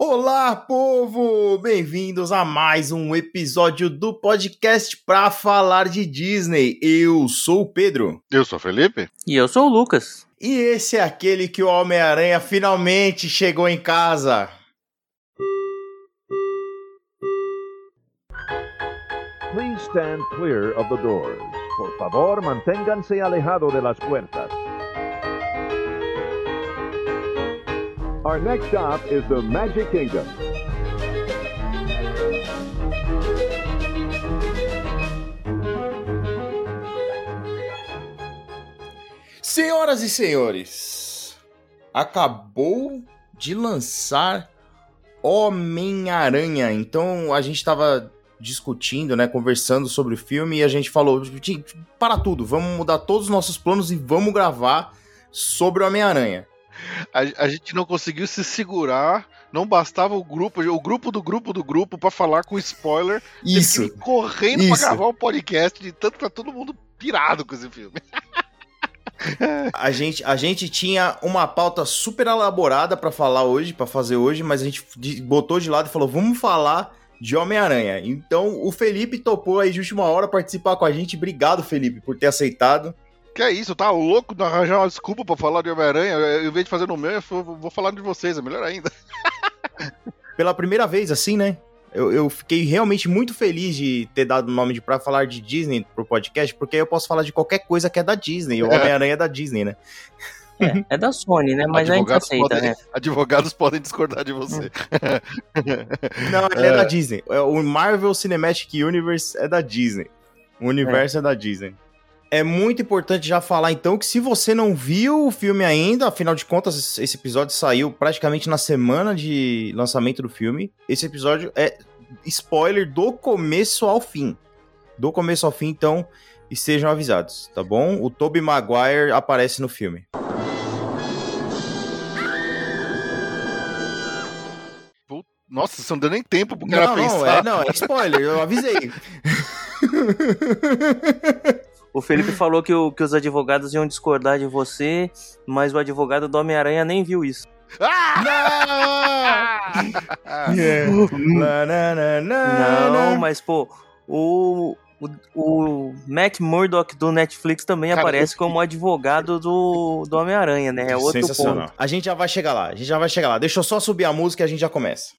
Olá, povo! Bem-vindos a mais um episódio do podcast para falar de Disney. Eu sou o Pedro. Eu sou o Felipe. E eu sou o Lucas. E esse é aquele que o Homem-Aranha finalmente chegou em casa. Please stand clear of the doors. Por favor, manténganse alejado de las puertas. Our next stop is the Magic Kingdom. Senhoras e senhores, acabou de lançar Homem-Aranha. Então a gente estava discutindo, né, conversando sobre o filme e a gente falou, para tudo, vamos mudar todos os nossos planos e vamos gravar sobre Homem-Aranha. A, a, gente não conseguiu se segurar, não bastava o grupo, o grupo do grupo do grupo para falar com spoiler. Isso. Correndo para gravar um podcast de tanto tá todo mundo pirado com esse filme. a gente, a gente tinha uma pauta super elaborada para falar hoje, para fazer hoje, mas a gente botou de lado e falou: "Vamos falar de Homem-Aranha". Então, o Felipe topou aí de última hora participar com a gente. Obrigado, Felipe, por ter aceitado. Que é isso, tá louco de arranjar uma desculpa pra falar de Homem-Aranha? Em vez de fazer no meu, eu vou falar de vocês, é melhor ainda. Pela primeira vez, assim, né? Eu, eu, fiquei realmente muito feliz de ter dado o nome de pra falar de Disney pro podcast, porque aí eu posso falar de qualquer coisa que é da Disney. O é. Homem-Aranha é da Disney, né? É, é, da Sony, né? Mas advogados a gente aceita, podem, né? Advogados podem discordar de você. Não, ele é. é da Disney. O Marvel Cinematic Universe é da Disney. O universo é, é da Disney. É muito importante já falar então que se você não viu o filme ainda, afinal de contas esse episódio saiu praticamente na semana de lançamento do filme. Esse episódio é spoiler do começo ao fim. Do começo ao fim, então estejam avisados, tá bom? O Tobey Maguire aparece no filme. Nossa, você não deu nem tempo pro cara não, pensar. Não, é, não, é spoiler, eu avisei. O Felipe falou que, o, que os advogados iam discordar de você, mas o advogado do Homem-Aranha nem viu isso. Ah! yeah. Não, mas pô, o, o, o Matt Murdock do Netflix também Cara, aparece como advogado do, do Homem-Aranha, né? É outro ponto. A gente já vai chegar lá, a gente já vai chegar lá. Deixa eu só subir a música e a gente já começa.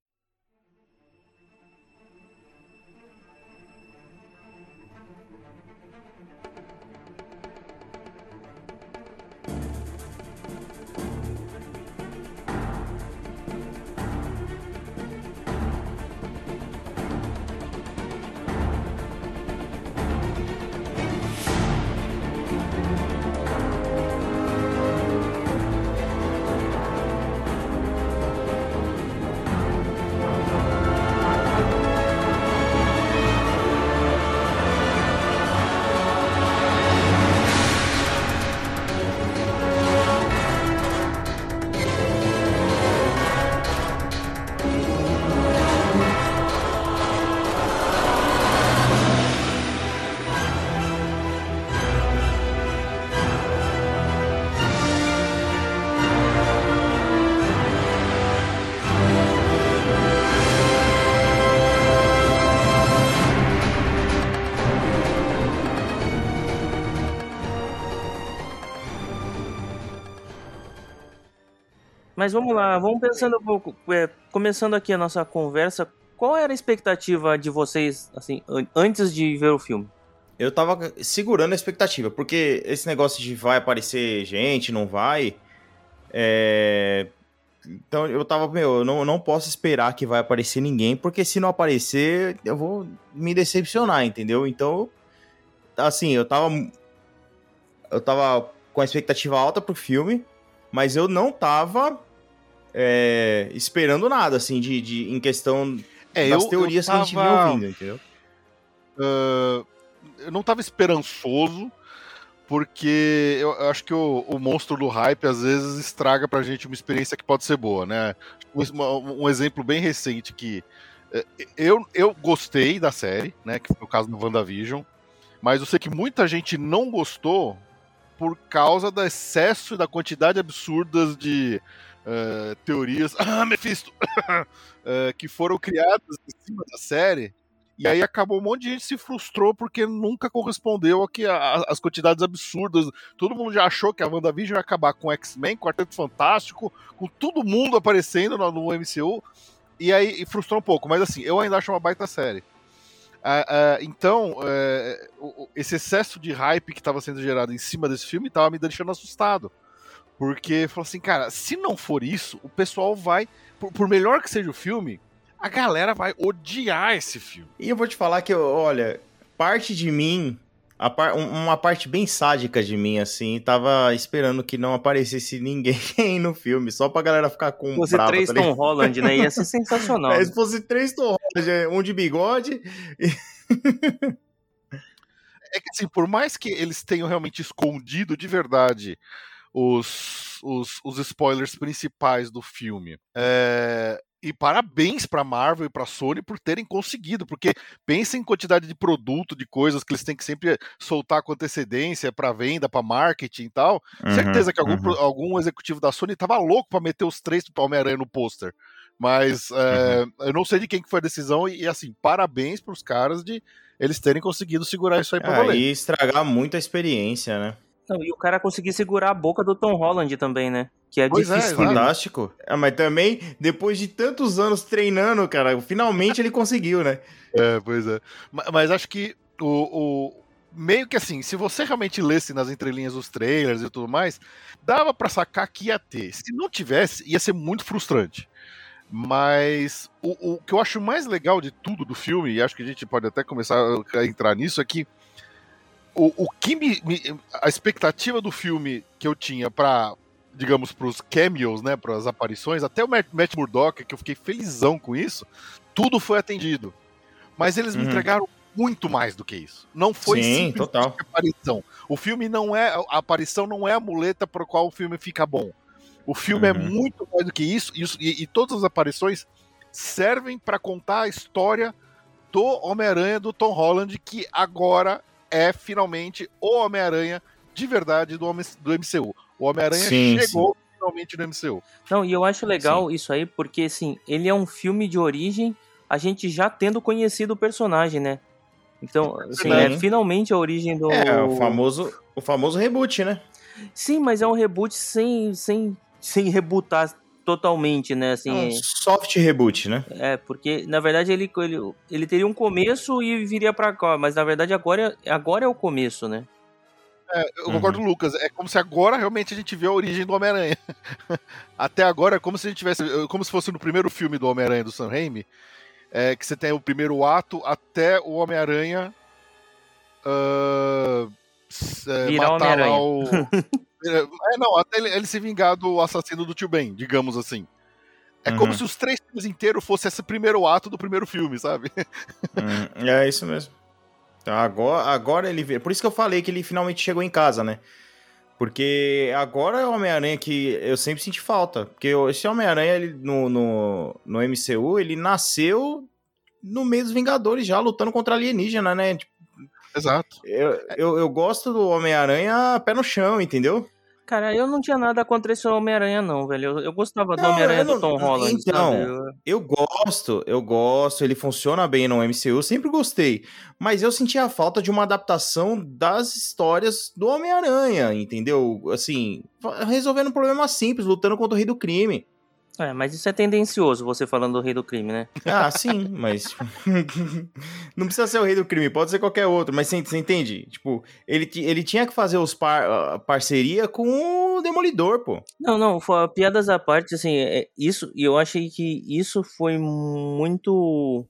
Mas vamos lá, vamos pensando um pouco. É, começando aqui a nossa conversa, qual era a expectativa de vocês, assim, antes de ver o filme? Eu tava segurando a expectativa, porque esse negócio de vai aparecer gente, não vai. É... Então eu tava, meu, eu não, não posso esperar que vai aparecer ninguém, porque se não aparecer, eu vou me decepcionar, entendeu? Então, assim, eu tava. Eu tava com a expectativa alta pro filme, mas eu não tava é, esperando nada, assim, de, de, em questão é, das eu, teorias eu tava, que a gente vinha ouvindo, entendeu? Uh, eu não tava esperançoso, porque eu acho que o, o, monstro do hype às vezes estraga pra gente uma experiência que pode ser boa, né? Um, um exemplo bem recente que é, eu, eu gostei da série, né? Que foi o caso do WandaVision, mas eu sei que muita gente não gostou por causa do excesso e da quantidade absurda de uh, teorias, ah, Mephisto, uh, que foram criadas em cima da série. E aí acabou um monte de gente se frustrou porque nunca correspondeu a que a, as quantidades absurdas. Todo mundo já achou que a WandaVision ia acabar com X-Men, Quarteto Fantástico, com todo mundo aparecendo no, no MCU. E aí e frustrou um pouco, mas assim, eu ainda acho uma baita série. Uh, uh, então, uh, esse excesso de hype que estava sendo gerado em cima desse filme estava me deixando assustado. Porque falou assim, cara, se não for isso, o pessoal vai. Por, por, melhor que seja o filme, a galera vai odiar esse filme. E eu vou te falar que, olha, parte de mim, par, uma parte bem sádica de mim, assim, tava esperando que não aparecesse ninguém no filme, só pra galera ficar com. Se fosse brava, três tá Tom Holland, né? Ia ser sensacional. É, se fosse três Tom Holland, é, um de bigode. é que assim, por mais que eles tenham realmente escondido de verdade os, os, os spoilers principais do filme. É, e parabéns para Marvel e para Sony por terem conseguido, porque pensa em quantidade de produto, de coisas que eles têm que sempre soltar com antecedência para venda, para marketing e tal. Uhum, Certeza que algum, uhum. algum executivo da Sony tava louco para meter os três do Homem-Aranha no pôster. Mas é, uhum. eu não sei de quem que foi a decisão e, assim, parabéns para os caras de eles terem conseguido segurar isso aí para é, valer. E estragar muito a experiência, né? Não, e o cara conseguir segurar a boca do Tom Holland também, né? Que é pois é, difícil. É, fantástico. Ah, mas também, depois de tantos anos treinando, cara, finalmente ele conseguiu, né? É, pois é. Mas, mas acho que o, o, meio que assim, se você realmente lesse nas entrelinhas os trailers e tudo mais, dava para sacar que ia ter. Se não tivesse, ia ser muito frustrante. Mas o, o que eu acho mais legal de tudo do filme, e acho que a gente pode até começar a entrar nisso, é que o, o que me, me, a expectativa do filme que eu tinha para digamos para os cameos, né, para as aparições, até o Matt, Matt Murdock, que eu fiquei felizão com isso, tudo foi atendido. Mas eles uhum. me entregaram muito mais do que isso. Não foi Sim, total. aparição. O filme não é a aparição não é a muleta para qual o filme fica bom. O filme é uhum. é muito mais do que isso e, e, e todas as aparições servem para contar a história do Homem-Aranha do Tom Holland que agora é finalmente o Homem-Aranha de verdade do, do MCU. O Homem-Aranha chegou sim. finalmente no MCU. Não, e eu acho legal sim. isso aí, porque assim, ele é um filme de origem, a gente já tendo conhecido o personagem, né? Então, assim, é finalmente a origem do. É, o famoso, o famoso reboot, né? Sim, mas é um reboot sem, sem, sem rebootar totalmente, né? Assim, é um soft reboot, né? É, porque na verdade ele, ele, ele teria um começo e viria para cá, mas na verdade agora, agora é o começo, né? É, eu uhum. concordo, Lucas. É como se agora realmente a gente vê a origem do Homem-Aranha. Até agora é como se a gente tivesse. Como se fosse no primeiro filme do Homem-Aranha do Sam Raimi. É, que você tem o primeiro ato até o Homem-Aranha. Uh, matar lá o. É, não, até ele, ele, se vingar do assassino do tio Ben, digamos assim. É uhum. como se os três filmes inteiros fossem esse primeiro ato do primeiro filme, sabe? Uhum. É isso mesmo. Então agora, agora ele vê. Por isso que eu falei que ele finalmente chegou em casa, né? Porque agora é o Homem-Aranha que eu sempre senti falta. Porque esse Homem-Aranha no, no, no MCU, ele nasceu no meio dos Vingadores já, lutando contra alienígena, né? Tipo, Exato. Eu, eu, eu gosto do Homem-Aranha pé no chão, entendeu? Cara, eu não tinha nada contra esse Homem-Aranha, não, velho. Eu, eu gostava do Homem-Aranha do Tom Holland. Então, sabe? eu gosto, eu gosto, ele funciona bem no MCU, sempre gostei. Mas eu sentia a falta de uma adaptação das histórias do Homem-Aranha, entendeu? Assim, resolvendo um problema simples, lutando contra o rei do crime. É, mas isso é tendencioso, você falando do rei do crime, né? Ah, sim, mas. não precisa ser o rei do crime, pode ser qualquer outro, mas você, você entende? Tipo, ele, ele tinha que fazer os par, parceria com o Demolidor, pô. Não, não, piadas à parte, assim, é, isso, e eu achei que isso foi muito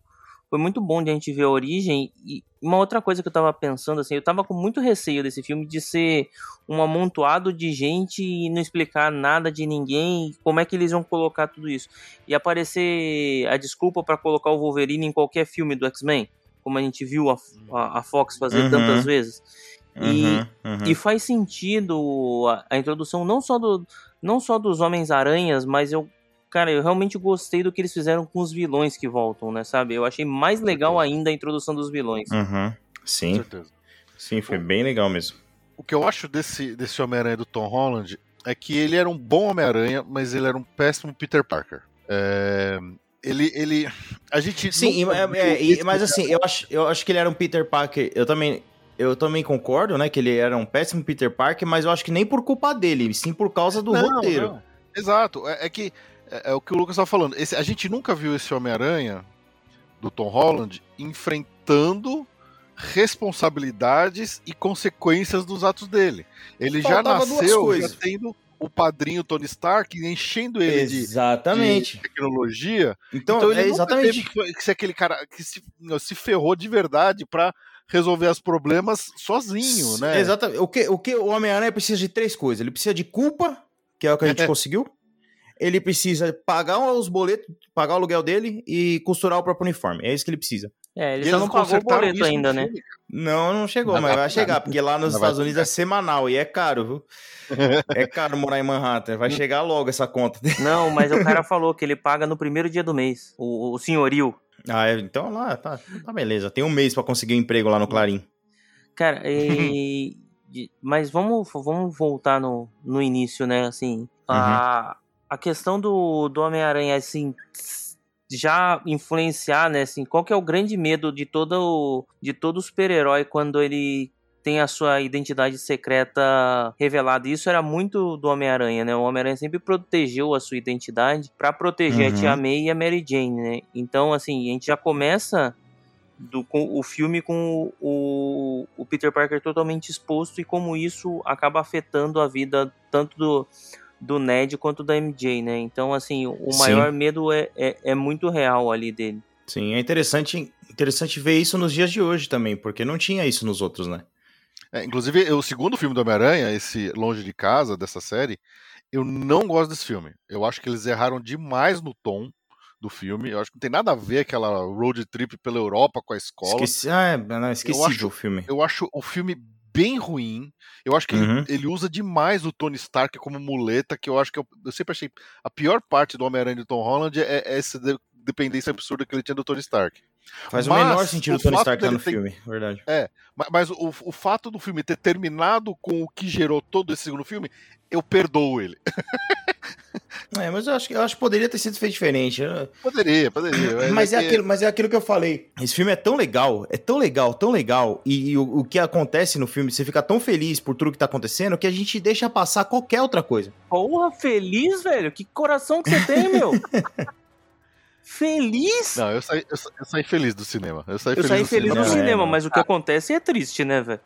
foi muito bom de a gente ver a origem. E uma outra coisa que eu tava pensando, assim, eu tava com muito receio desse filme de ser um amontoado de gente e não explicar nada de ninguém, como é que eles vão colocar tudo isso. E aparecer a desculpa para colocar o Wolverine em qualquer filme do X-Men, como a gente viu a, a, a Fox fazer uhum. tantas vezes. E, uhum, uhum. e faz sentido a, a, introdução não só, do, não só dos Homens-Aranhas, mas eu cara, eu realmente gostei do que eles fizeram com os vilões que voltam, né? Sabe? Eu achei mais legal ainda a introdução dos vilões. Uhum. Sim. Sim, foi bem legal mesmo. O que eu acho desse, desse Homem-Aranha do Tom Holland é que ele era um bom Homem-Aranha, mas ele era um péssimo Peter Parker. É, ele, ele. A gente. Sim, é- é, e- mas assim, eu acho, eu acho que ele era um Peter Parker. Eu também, eu também concordo, né? Que ele era um péssimo Peter Parker, mas eu acho que nem por culpa dele, sim por causa do Não, roteiro. não. Exato. É, é que é, é o que o Lucas estava falando. Esse- a gente nunca viu esse Homem-Aranha do Tom Holland enfrentando responsabilidades e consequências dos atos dele. Ele já Faltava nasceu já tendo o padrinho Tony Stark enchendo ele de, Exatamente. de tecnologia. Então, Então ele é exatamente. teve que, ser aquele cara que se, se ferrou de verdade pra resolver os problemas sozinho, né? Exatamente. O que o, que o Homem-Aranha precisa de três coisas. Ele precisa de culpa, que é o que a gente É. conseguiu. Ele precisa pagar os boletos, pagar o aluguel dele e costurar o próprio uniforme. É isso que ele precisa. É, ele E só não pagou o boleto ainda, né? Não, não chegou, Mas mas vai vai chegar, porque lá nos Estados Unidos é semanal e é caro, viu? É caro morar em Manhattan. Vai chegar logo essa conta. Não, mas o cara falou que ele paga no primeiro dia do mês. O, o senhorio. Ah, é, então lá tá, tá beleza. Tem um mês pra conseguir um emprego lá no Clarim. Cara, e... mas vamos, vamos voltar no, no início, né? Assim, a, a questão do, do Homem-Aranha, assim, já influenciar, né? Assim, qual que é o grande medo de todo, de todo super-herói quando ele tem a sua identidade secreta revelada. Isso era muito do Homem-Aranha, né? O Homem-Aranha sempre protegeu a sua identidade pra proteger a Uhum. Tia May e a Mary Jane, né? Então, assim, a gente já começa do, com o filme com o, o Peter Parker totalmente exposto e como isso acaba afetando a vida tanto do, do Ned quanto da MJ, né? Então, assim, o Sim. maior medo é, é, é muito real ali dele. Sim, é interessante, interessante ver isso nos dias de hoje também, porque não tinha isso nos outros, né? É, inclusive, o segundo filme do Homem-Aranha, esse Longe de Casa, dessa série, eu não gosto desse filme. Eu acho que eles erraram demais no tom do filme. Eu acho que não tem nada a ver aquela road trip pela Europa com a escola. Esqueci, ah, é, não, esqueci acho- o filme. Eu acho o filme bem ruim. Eu acho que ele- Uhum. ele, usa demais o Tony Stark como muleta, que eu acho que eu, eu sempre achei a pior parte do Homem-Aranha de Tom Holland é, é essa de- dependência absurda que ele tinha do Tony Stark. Faz o Mas menor sentido o o Tony Stark lá dele no ter- filme, verdade. Ma- Mas, o, o fato do filme ter terminado com o que gerou todo esse segundo filme, eu perdoo ele. É, mas eu acho, que- eu acho que poderia ter sido feito diferente. Eu- Poderia, poderia. Mas é, que- aquilo, mas é aquilo que eu falei. Esse filme é tão legal, é tão legal, tão legal. E, e o, o que acontece no filme, você fica tão feliz por tudo que tá acontecendo que a gente deixa passar qualquer outra coisa. Porra, feliz, velho? Que coração que você tem, meu? feliz? Não, eu saí, eu, sa- eu saí feliz do cinema. Eu saí Eu feliz saí do feliz cinema. é, cinema, não. mas o que acontece é triste, né, velho?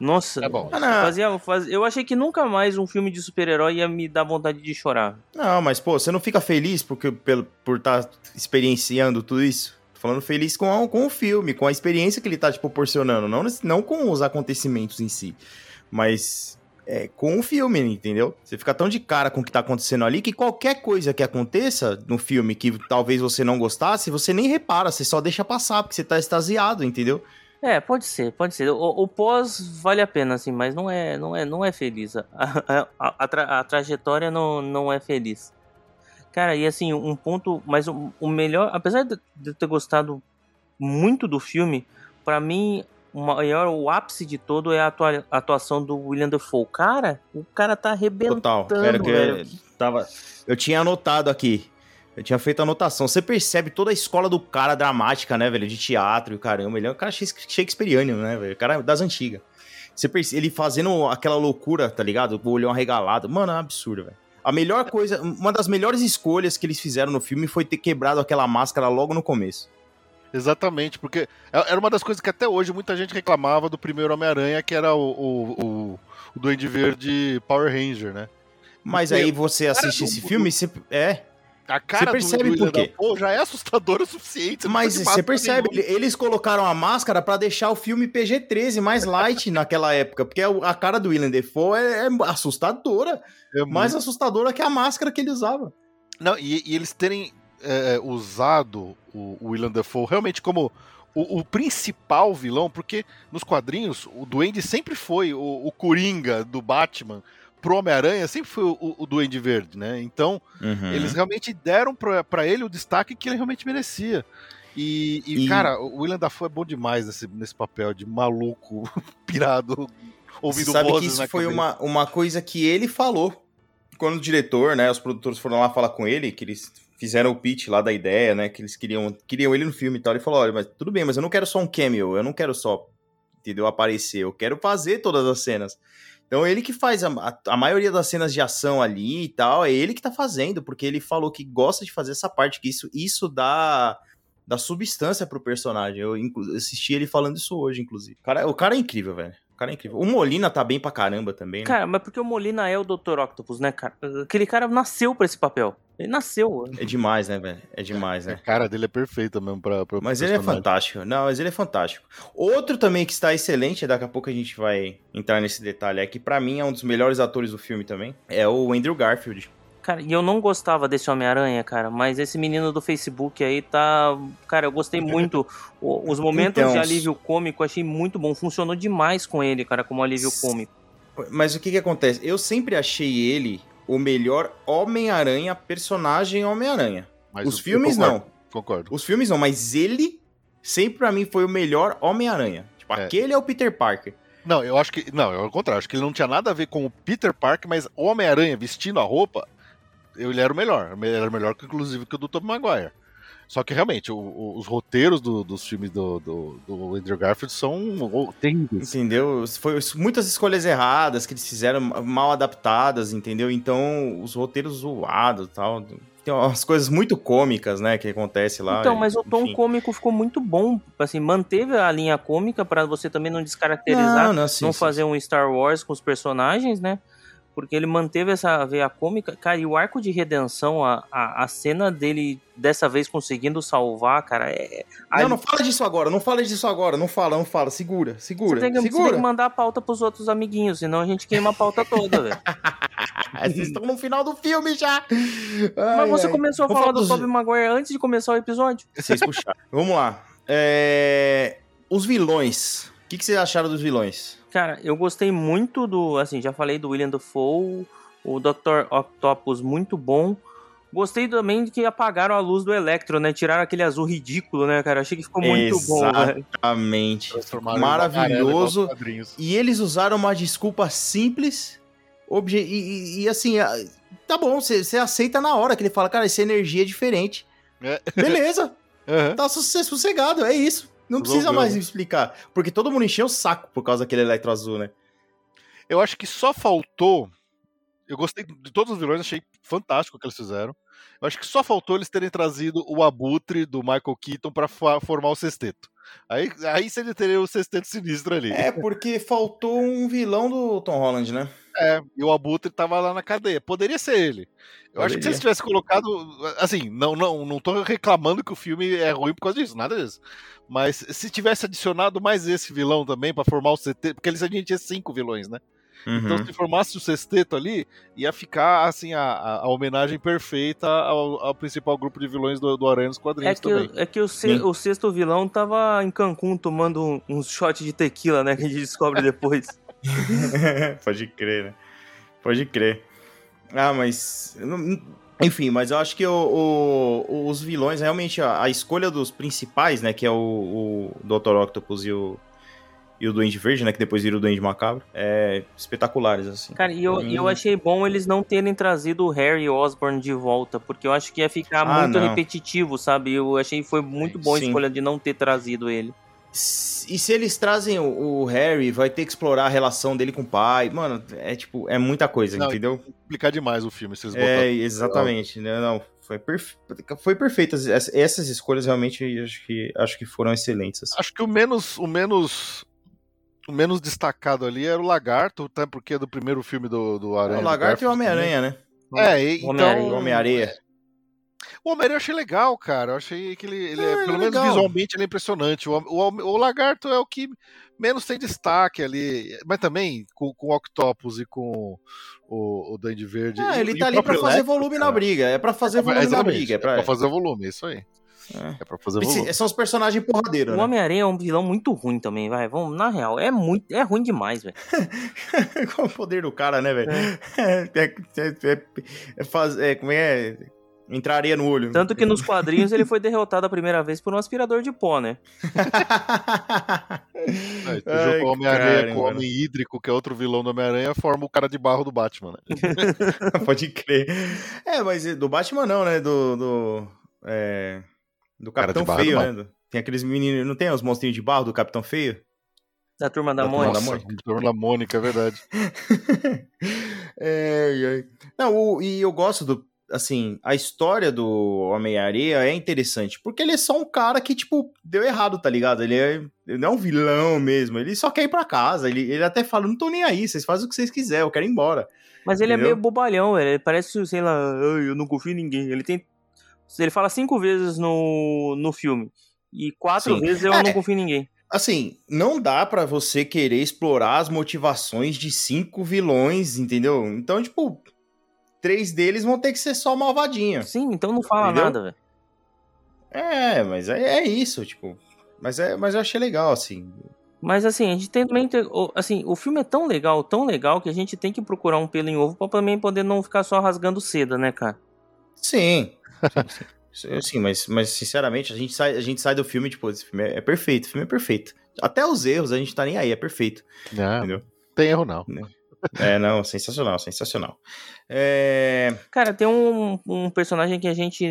Nossa. É bom. Ah, Fazia, faz- eu achei que nunca mais um filme de super-herói ia me dar vontade de chorar. não, mas pô, você não fica feliz porque, pelo, por estar experienciando tudo isso? Tô falando feliz com, a- com o filme, com a experiência que ele tá te proporcionando, não, não com os acontecimentos em si, mas é, com o filme, entendeu? Você fica tão de cara com o que tá acontecendo ali que qualquer coisa que aconteça no filme que talvez você não gostasse, você nem repara, você só deixa passar, porque você tá extasiado, entendeu? É, pode ser, pode ser. O, o pós vale a pena, assim, mas não é, não é, não é feliz. A, a, a- a tra- a trajetória não, não é feliz. Cara, e assim, um ponto, mas o, o melhor, apesar de de eu ter gostado muito do filme, pra mim o maior, o ápice de todo é a atua- atuação do William Dafoe. Cara, o cara tá arrebentando, Total. Era que velho. eu, tava, eu tinha anotado aqui. Eu tinha feito a anotação. Você percebe toda a escola do cara dramática, né, velho? De teatro e o caramba. Ele é um cara shakes- shakespeariano, né, velho? O cara é das antigas. Você perce- ele fazendo aquela loucura, tá ligado? O olhão arregalado. Mano, é um absurdo, velho. A melhor coisa, uma das melhores escolhas que eles fizeram no filme foi ter quebrado aquela máscara logo no começo. Exatamente, porque é- era uma das coisas que até hoje muita gente reclamava do primeiro Homem-Aranha, que era o, o, o, o Duende Verde Power Ranger, né? Mas aí você assiste esse filme, você, é, A cara percebe do, do por quê? Dafoe já é assustadora o suficiente. não Mas você percebe, nenhuma. eles colocaram a máscara pra deixar o filme PG-13 mais light naquela época, porque a cara do William Defoe é, é assustadora, É mais assustadora que a máscara que ele usava. Não, e, e eles terem é, usado o, o William Dafoe realmente como o, o principal vilão, porque nos quadrinhos o Duende sempre foi o, o Coringa do Batman pro Homem-Aranha, sempre foi o, o Duende Verde, né? Então, Uhum. eles realmente deram pra, pra ele o destaque que ele realmente merecia. E, e, E- cara, o William Dafoe é bom demais nesse, nesse papel de maluco, pirado, ouvindo Sabe vozes que isso foi cabeça. uma, uma coisa que ele falou. quando o diretor, né, os produtores foram lá falar com ele, que eles fizeram o pitch lá da ideia, né, que eles queriam, queriam ele no filme e tal, ele falou, olha, mas tudo bem, mas eu não quero só um cameo, eu não quero só, entendeu, aparecer, eu quero fazer todas as cenas. Então ele que faz a, a, maioria das cenas de ação ali e tal, é ele que tá fazendo, porque ele falou que gosta de fazer essa parte, que isso, isso dá, dá substância pro personagem. Eu assisti ele falando isso hoje, inclusive. O cara, o cara é incrível, velho cara é incrível. O Molina tá bem pra caramba também, né? Cara, mas porque o Molina é o Dr. Octopus, né, cara? Aquele cara nasceu pra esse papel. Ele nasceu. É demais, né, velho? É demais, né? A cara dele é perfeita mesmo pra. pra mas ele é fantástico. Não, mas ele é fantástico. Outro também que está excelente, daqui a pouco a gente vai entrar nesse detalhe, é que pra mim é um dos melhores atores do filme também. É o Andrew Garfield. Cara, e eu não gostava desse Homem-Aranha, cara, mas esse menino do Facebook aí tá. Cara, eu gostei muito. Os momentos então, de alívio cômico, achei muito bom. Funcionou demais com ele, cara, como alívio cômico. Mas o que que acontece? Eu sempre achei ele o melhor Homem-Aranha, personagem Homem-Aranha. Os filmes concordo, não. Concordo. Os filmes não, mas ele sempre pra mim foi o melhor Homem-Aranha. Tipo, é. aquele é o Peter Parker. Não, eu acho que. Não, é o contrário. Acho que ele não tinha nada a ver com o Peter Parker, mas o Homem-Aranha vestindo a roupa ele era o melhor. Ele era melhor, que, inclusive, que o do Tobey Maguire. Só que realmente, o, o, os roteiros do, dos filmes do, do, do, Andrew Garfield são terríveis. Entendeu? Foi muitas escolhas erradas que eles fizeram, mal adaptadas, entendeu? Então, os roteiros zoados e tal. Tem umas coisas muito cômicas, né, que acontece lá. Então, mas o tom enfim. cômico ficou muito bom. Assim, manteve a linha cômica para você também não descaracterizar, não, não, sim, não sim, fazer sim. um Star Wars com os personagens, né? Porque ele manteve essa veia cômica. Cara, e o arco de redenção, a, a, a cena dele dessa vez conseguindo salvar, cara, é. Não, não fala disso agora, não fala disso agora, não fala, não fala, segura, segura. Você tem que, segura. Você tem que mandar a pauta pros outros amiguinhos, senão a gente queima a pauta toda, velho. Vocês estão no final do filme já! Ai, Mas você ai. começou a falar do dos... Tobey Maguire antes de começar o episódio. Vocês puxaram. Vamos lá. É... Os vilões. O que, que vocês acharam dos vilões? Cara, eu gostei muito do. Assim, já falei do William Dafoe, o Dr. Octopus muito bom. Gostei também de que apagaram a luz do Electro, né? Tiraram aquele azul ridículo, né, cara? Achei que ficou muito Exatamente. bom. Exatamente. Maravilhoso. E eles usaram uma desculpa simples. Obje e, e, e assim, tá bom, você aceita na hora que ele fala, cara, essa energia é diferente. É. Beleza. Uhum. Tá sossegado, é isso. Não precisa mais explicar. Porque todo mundo encheu o saco por causa daquele Electro Azul, né? Eu acho que só faltou. Eu gostei de todos os vilões, achei fantástico o que eles fizeram. Eu acho que só faltou eles terem trazido o Abutre do Michael Keaton para formar o sexteto. Aí, aí você teria o sexteto sinistro ali. É, porque faltou um vilão do Tom Holland, né? É, e o Abutre tava lá na cadeia. Poderia ser ele. Eu Poderia. acho que se eles tivessem colocado. Assim, não, não, não tô reclamando que o filme é ruim por causa disso, nada disso. Mas se tivesse adicionado mais esse vilão também para formar o CT, porque eles a gente tinha cinco vilões, né? Então, uhum. Então, se formasse o sexteto ali, ia ficar assim a, a, homenagem perfeita ao, ao, principal grupo de vilões do, do Aranha nos quadrinhos é que, também. É que o, se, o, sexto vilão tava em Cancún tomando uns um shot de tequila, né? Que a gente descobre depois. Pode crer, né? Pode crer. Ah, mas. Enfim, mas eu acho que o, o, os vilões, realmente, a, a, escolha dos principais, né? Que é o, o Dr. Octopus e o, e o Duende Verde, né? Que depois vira o Duende Macabro. É espetaculares, assim. Cara, e eu, eu achei bom eles não terem trazido o Harry Osborn de volta, porque eu acho que ia ficar ah, muito não. repetitivo, sabe? Eu achei que foi muito bom a escolha de não ter trazido ele. E se eles trazem o, o, Harry, vai ter que explorar a relação dele com o pai. Mano, é tipo, é muita coisa, não, entendeu? Explicar demais o filme, se eles É, exatamente. Né? Não, foi, perfe... foi perfeito. Essas escolhas realmente acho que, acho que foram excelentes. Assim. Acho que o menos, o menos o menos destacado ali era o Lagarto, até porque é do primeiro filme do, do Aranha. É, o Lagarto e o Homem-Aranha, né? É, e, então... Homem-Areia. O Homem-Aranha eu achei legal, cara. Eu achei que ele, ele é, é, pelo é menos visualmente, ele é impressionante. O, o, o, Lagarto é o que menos tem destaque ali. Mas também com, com o Octopus e com o, o Dandy Verde. Ah, ele tá ali pra fazer volume cara. na briga. É pra fazer é, volume na briga. É pra... pra fazer volume, isso aí. É. é pra fazer volume. São os personagens porradeiros. O né? Homem-Aranha é um vilão muito ruim também, vai. Vamos, na real, é muito. É ruim demais, velho. Qual o poder do cara, né, velho? É. É, é, é, é, faz, é, como é? Entraria no olho. Tanto que nos quadrinhos ele foi derrotado a primeira vez por um aspirador de pó, né? Ai, junta o Homem-Aranha com o. Homem Hídrico, que é outro vilão do Homem-Aranha, forma o cara de barro do Batman, né? Pode crer. É, mas do Batman não, né? Do. Do, é, do Capitão barro Feio, né? Tem aqueles meninos. Não tem os monstrinhos de barro do Capitão Feio? Da turma da Da turma Mônica. da Nossa, Mônica. turma da Mônica, é verdade. é, é. Não, o- e eu gosto do. Assim, a história do Homem-Areia é interessante, porque ele é só um cara que, tipo, deu errado, tá ligado? Ele, é, ele não é um vilão mesmo, ele só quer ir pra casa. Ele, ele até fala: não tô nem aí, vocês fazem o que vocês quiserem, eu quero ir embora. Mas ele é Entendeu? meio bobalhão, velho. Ele parece, sei lá, "Ai, eu não confio em ninguém. Ele tem. Ele fala cinco vezes no, no filme. E quatro Sim. vezes eu É. não confio em ninguém. Assim, não dá pra você querer explorar as motivações de cinco vilões, entendeu? Então, tipo, três deles vão ter que ser só malvadinho. Sim, então não fala Entendeu? nada, velho. É, mas é, é isso, tipo. Mas, é, mas eu achei legal, assim. Mas assim, a gente tem também. Assim, o filme é tão legal, tão legal, que a gente tem que procurar um pelo em ovo pra também poder não ficar só rasgando seda, né, cara? Sim. Sim, sim. Sim, sim, mas, mas sinceramente, a gente, sai, a gente sai do filme, tipo, esse filme é, é perfeito, o filme é perfeito. Até os erros, a gente tá nem aí, é perfeito. Não, Entendeu? não tem erro, não. É, não, sensacional, sensacional. É. Cara, tem um, um personagem que a gente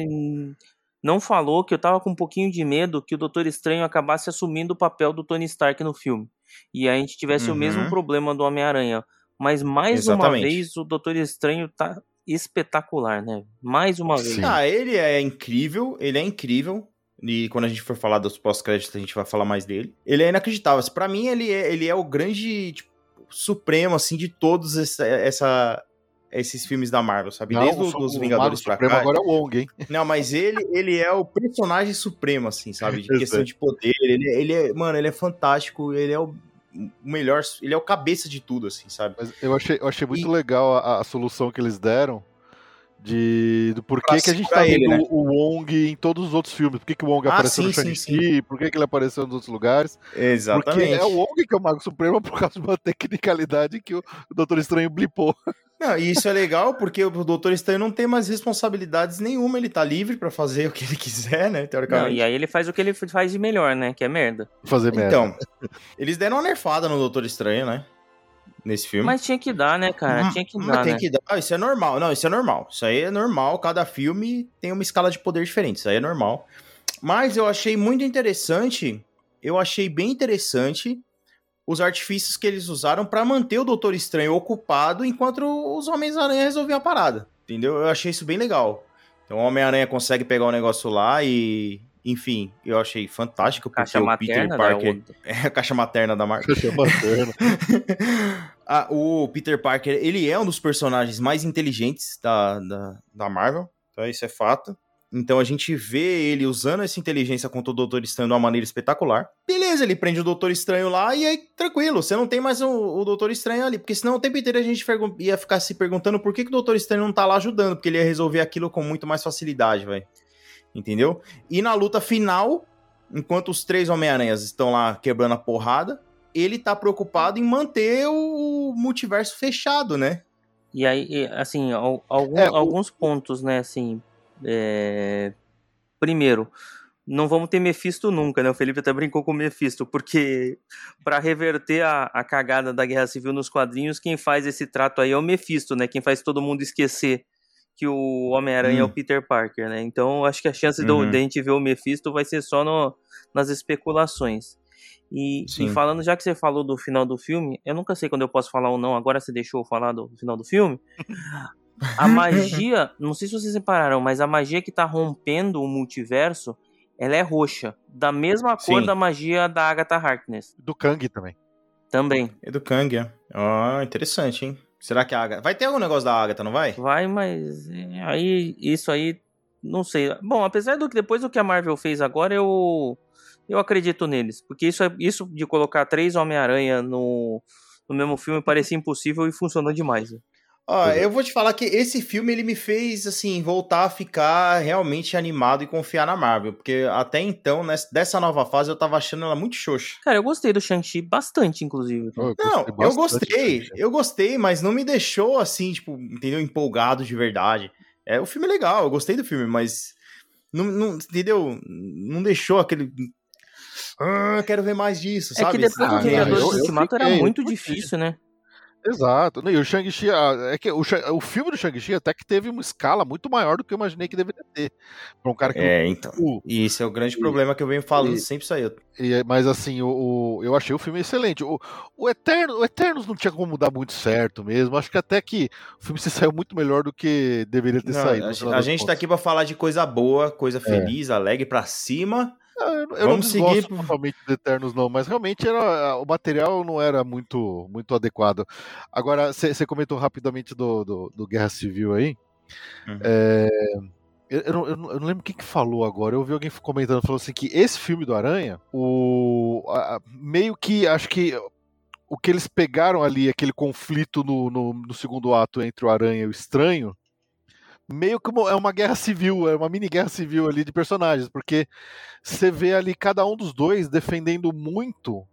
não falou, que eu tava com um pouquinho de medo que o Doutor Estranho acabasse assumindo o papel do Tony Stark no filme. E aí a gente tivesse o Uhum. mesmo problema do Homem-Aranha. Mas mais Exatamente. uma vez o Doutor Estranho tá espetacular, né? Mais uma vez. Sim. Ah, ele é incrível, ele é incrível. E quando a gente for falar dos pós-créditos, a gente vai falar mais dele. Ele é inacreditável. Pra mim, ele é, ele é o grande tipo, supremo, assim, de todos essa, essa- esses filmes da Marvel, sabe? Não, Desde o, os dos o Vingadores Mago pra Supremo cá. agora é o Wong, hein? Não, mas ele, ele é o personagem supremo, assim, sabe? De questão de poder. Ele, ele é, mano, ele é fantástico. Ele é o o melhor, ele é o cabeça de tudo, assim, sabe? Mas eu achei, eu achei muito E- legal a, a solução que eles deram de do porquê Pra que a gente tá ele, vendo né? o Wong em todos os outros filmes. Por que, que o Wong Ah, apareceu sim, no Shang-Chi? Por que, que ele apareceu nos outros lugares? Exatamente. Porque é o Wong que é o Mago Supremo por causa de uma tecnicalidade que o Doutor Estranho blipou. Não, e isso é legal porque o Doutor Estranho não tem mais responsabilidades nenhuma, ele tá livre pra fazer o que ele quiser, né, Não, teoricamente. e aí ele faz o que ele faz de melhor, né? Que é merda. Fazer merda. Então, eles deram uma nerfada no Doutor Estranho, né, nesse filme. Mas tinha que dar, né, cara? Hum, Tinha que mas dar, tem né? que dar. Isso é normal. Não, isso é normal. Isso aí é normal. Cada filme tem uma escala de poder diferente. Isso aí é normal. Mas eu achei muito interessante. Eu achei bem interessante os artifícios que eles usaram pra manter o Doutor Estranho ocupado enquanto os Homens-Aranha resolviam a parada. Entendeu? Eu achei isso bem legal. Então o Homem-Aranha consegue pegar o negócio lá e. Enfim, eu achei fantástico. Porque Caixa o materna, Peter? Parker. É a caixa materna da Marvel. Chama a perna. Ah, o Peter Parker, ele é um dos personagens mais inteligentes da, da, da Marvel, tá? Isso é fato. Então a gente vê ele usando essa inteligência contra o Doutor Estranho de uma maneira espetacular. Beleza, ele prende o Doutor Estranho lá e aí, tranquilo, você não tem mais o, o Doutor Estranho ali. Porque senão o tempo inteiro a gente ia ficar se perguntando por que, que o Doutor Estranho não tá lá ajudando, porque ele ia resolver aquilo com muito mais facilidade, velho. Entendeu? E na luta final, enquanto os três Homem-Aranhas estão lá quebrando a porrada, ele tá preocupado em manter o multiverso fechado, né? E aí, assim, algum- É, o- alguns pontos, né, assim. é, Primeiro, não vamos ter Mephisto nunca, né? O Felipe até brincou com o Mephisto, porque para reverter a, a cagada da Guerra Civil nos quadrinhos, quem faz esse trato aí é o Mephisto, né? Quem faz todo mundo esquecer que o Homem-Aranha é o Hum. Peter Parker, né? Então, acho que a chance do- Uhum. de a gente ver o Mephisto vai ser só no- nas especulações. E, e falando, já que você falou do final do filme, eu nunca sei quando eu posso falar ou não, agora você deixou eu falar do final do filme. A magia, não sei se vocês separaram, mas a magia que tá rompendo o multiverso, ela é roxa. Da mesma cor Sim. da magia da Agatha Harkness. Do Kang também. Também. É do Kang, é. Ó, interessante, hein? Será que a Agatha... Vai ter algum negócio da Agatha, não vai? Vai, mas é, aí isso aí não sei. Bom, apesar do que depois do que a Marvel fez agora, eu eu acredito neles, porque isso é- isso de colocar três Homem-Aranha no no mesmo filme parecia impossível e funcionou demais. Ó, é. eu vou te falar que esse filme ele me fez assim voltar a ficar realmente animado e confiar na Marvel, porque até então nessa, dessa nova fase eu tava achando ela muito xoxa. Cara, eu gostei do Shang-Chi bastante, inclusive. Eu Não, gostei eu bastante gostei, eu gostei, mas não me deixou assim, tipo, entendeu? Empolgado de verdade. É, o filme é legal, eu gostei do filme, mas não, não- entendeu? Não deixou aquele ah, quero ver mais disso, É sabe? que depois Ah, do Vingadores Ultimato era muito difícil, né? Exato. E o Shang-Chi, é que o, o filme do Shang-Chi até que teve uma escala muito maior do que eu imaginei que deveria ter. Pra um cara que. É, então. o- E esse é o grande E- problema que eu venho falando e- sempre aí. e- mas assim, o, o- eu achei o filme excelente. O, o, Eterno, o Eternos não tinha como dar muito certo mesmo. Acho que até que o filme se saiu muito melhor do que deveria ter Não, saído. a, gente- a gente tá contas. aqui pra falar de coisa boa, coisa feliz, alegre, pra cima. Ah, Eu, eu não Vamos desgosto seguir totalmente do Eternos, não, mas realmente era, o material não era muito, muito adequado. Agora, você comentou rapidamente do, do, do Guerra Civil aí. Uhum. É, eu, eu não, eu não- não lembro quem que falou agora. Eu ouvi alguém comentando, falou assim, que esse filme do Aranha, o, a- meio que, acho que o que eles pegaram ali, aquele conflito no, no, no segundo ato entre o Aranha e o Estranho, meio que é uma guerra civil, é uma mini guerra civil ali de personagens, porque você vê ali cada um dos dois defendendo muito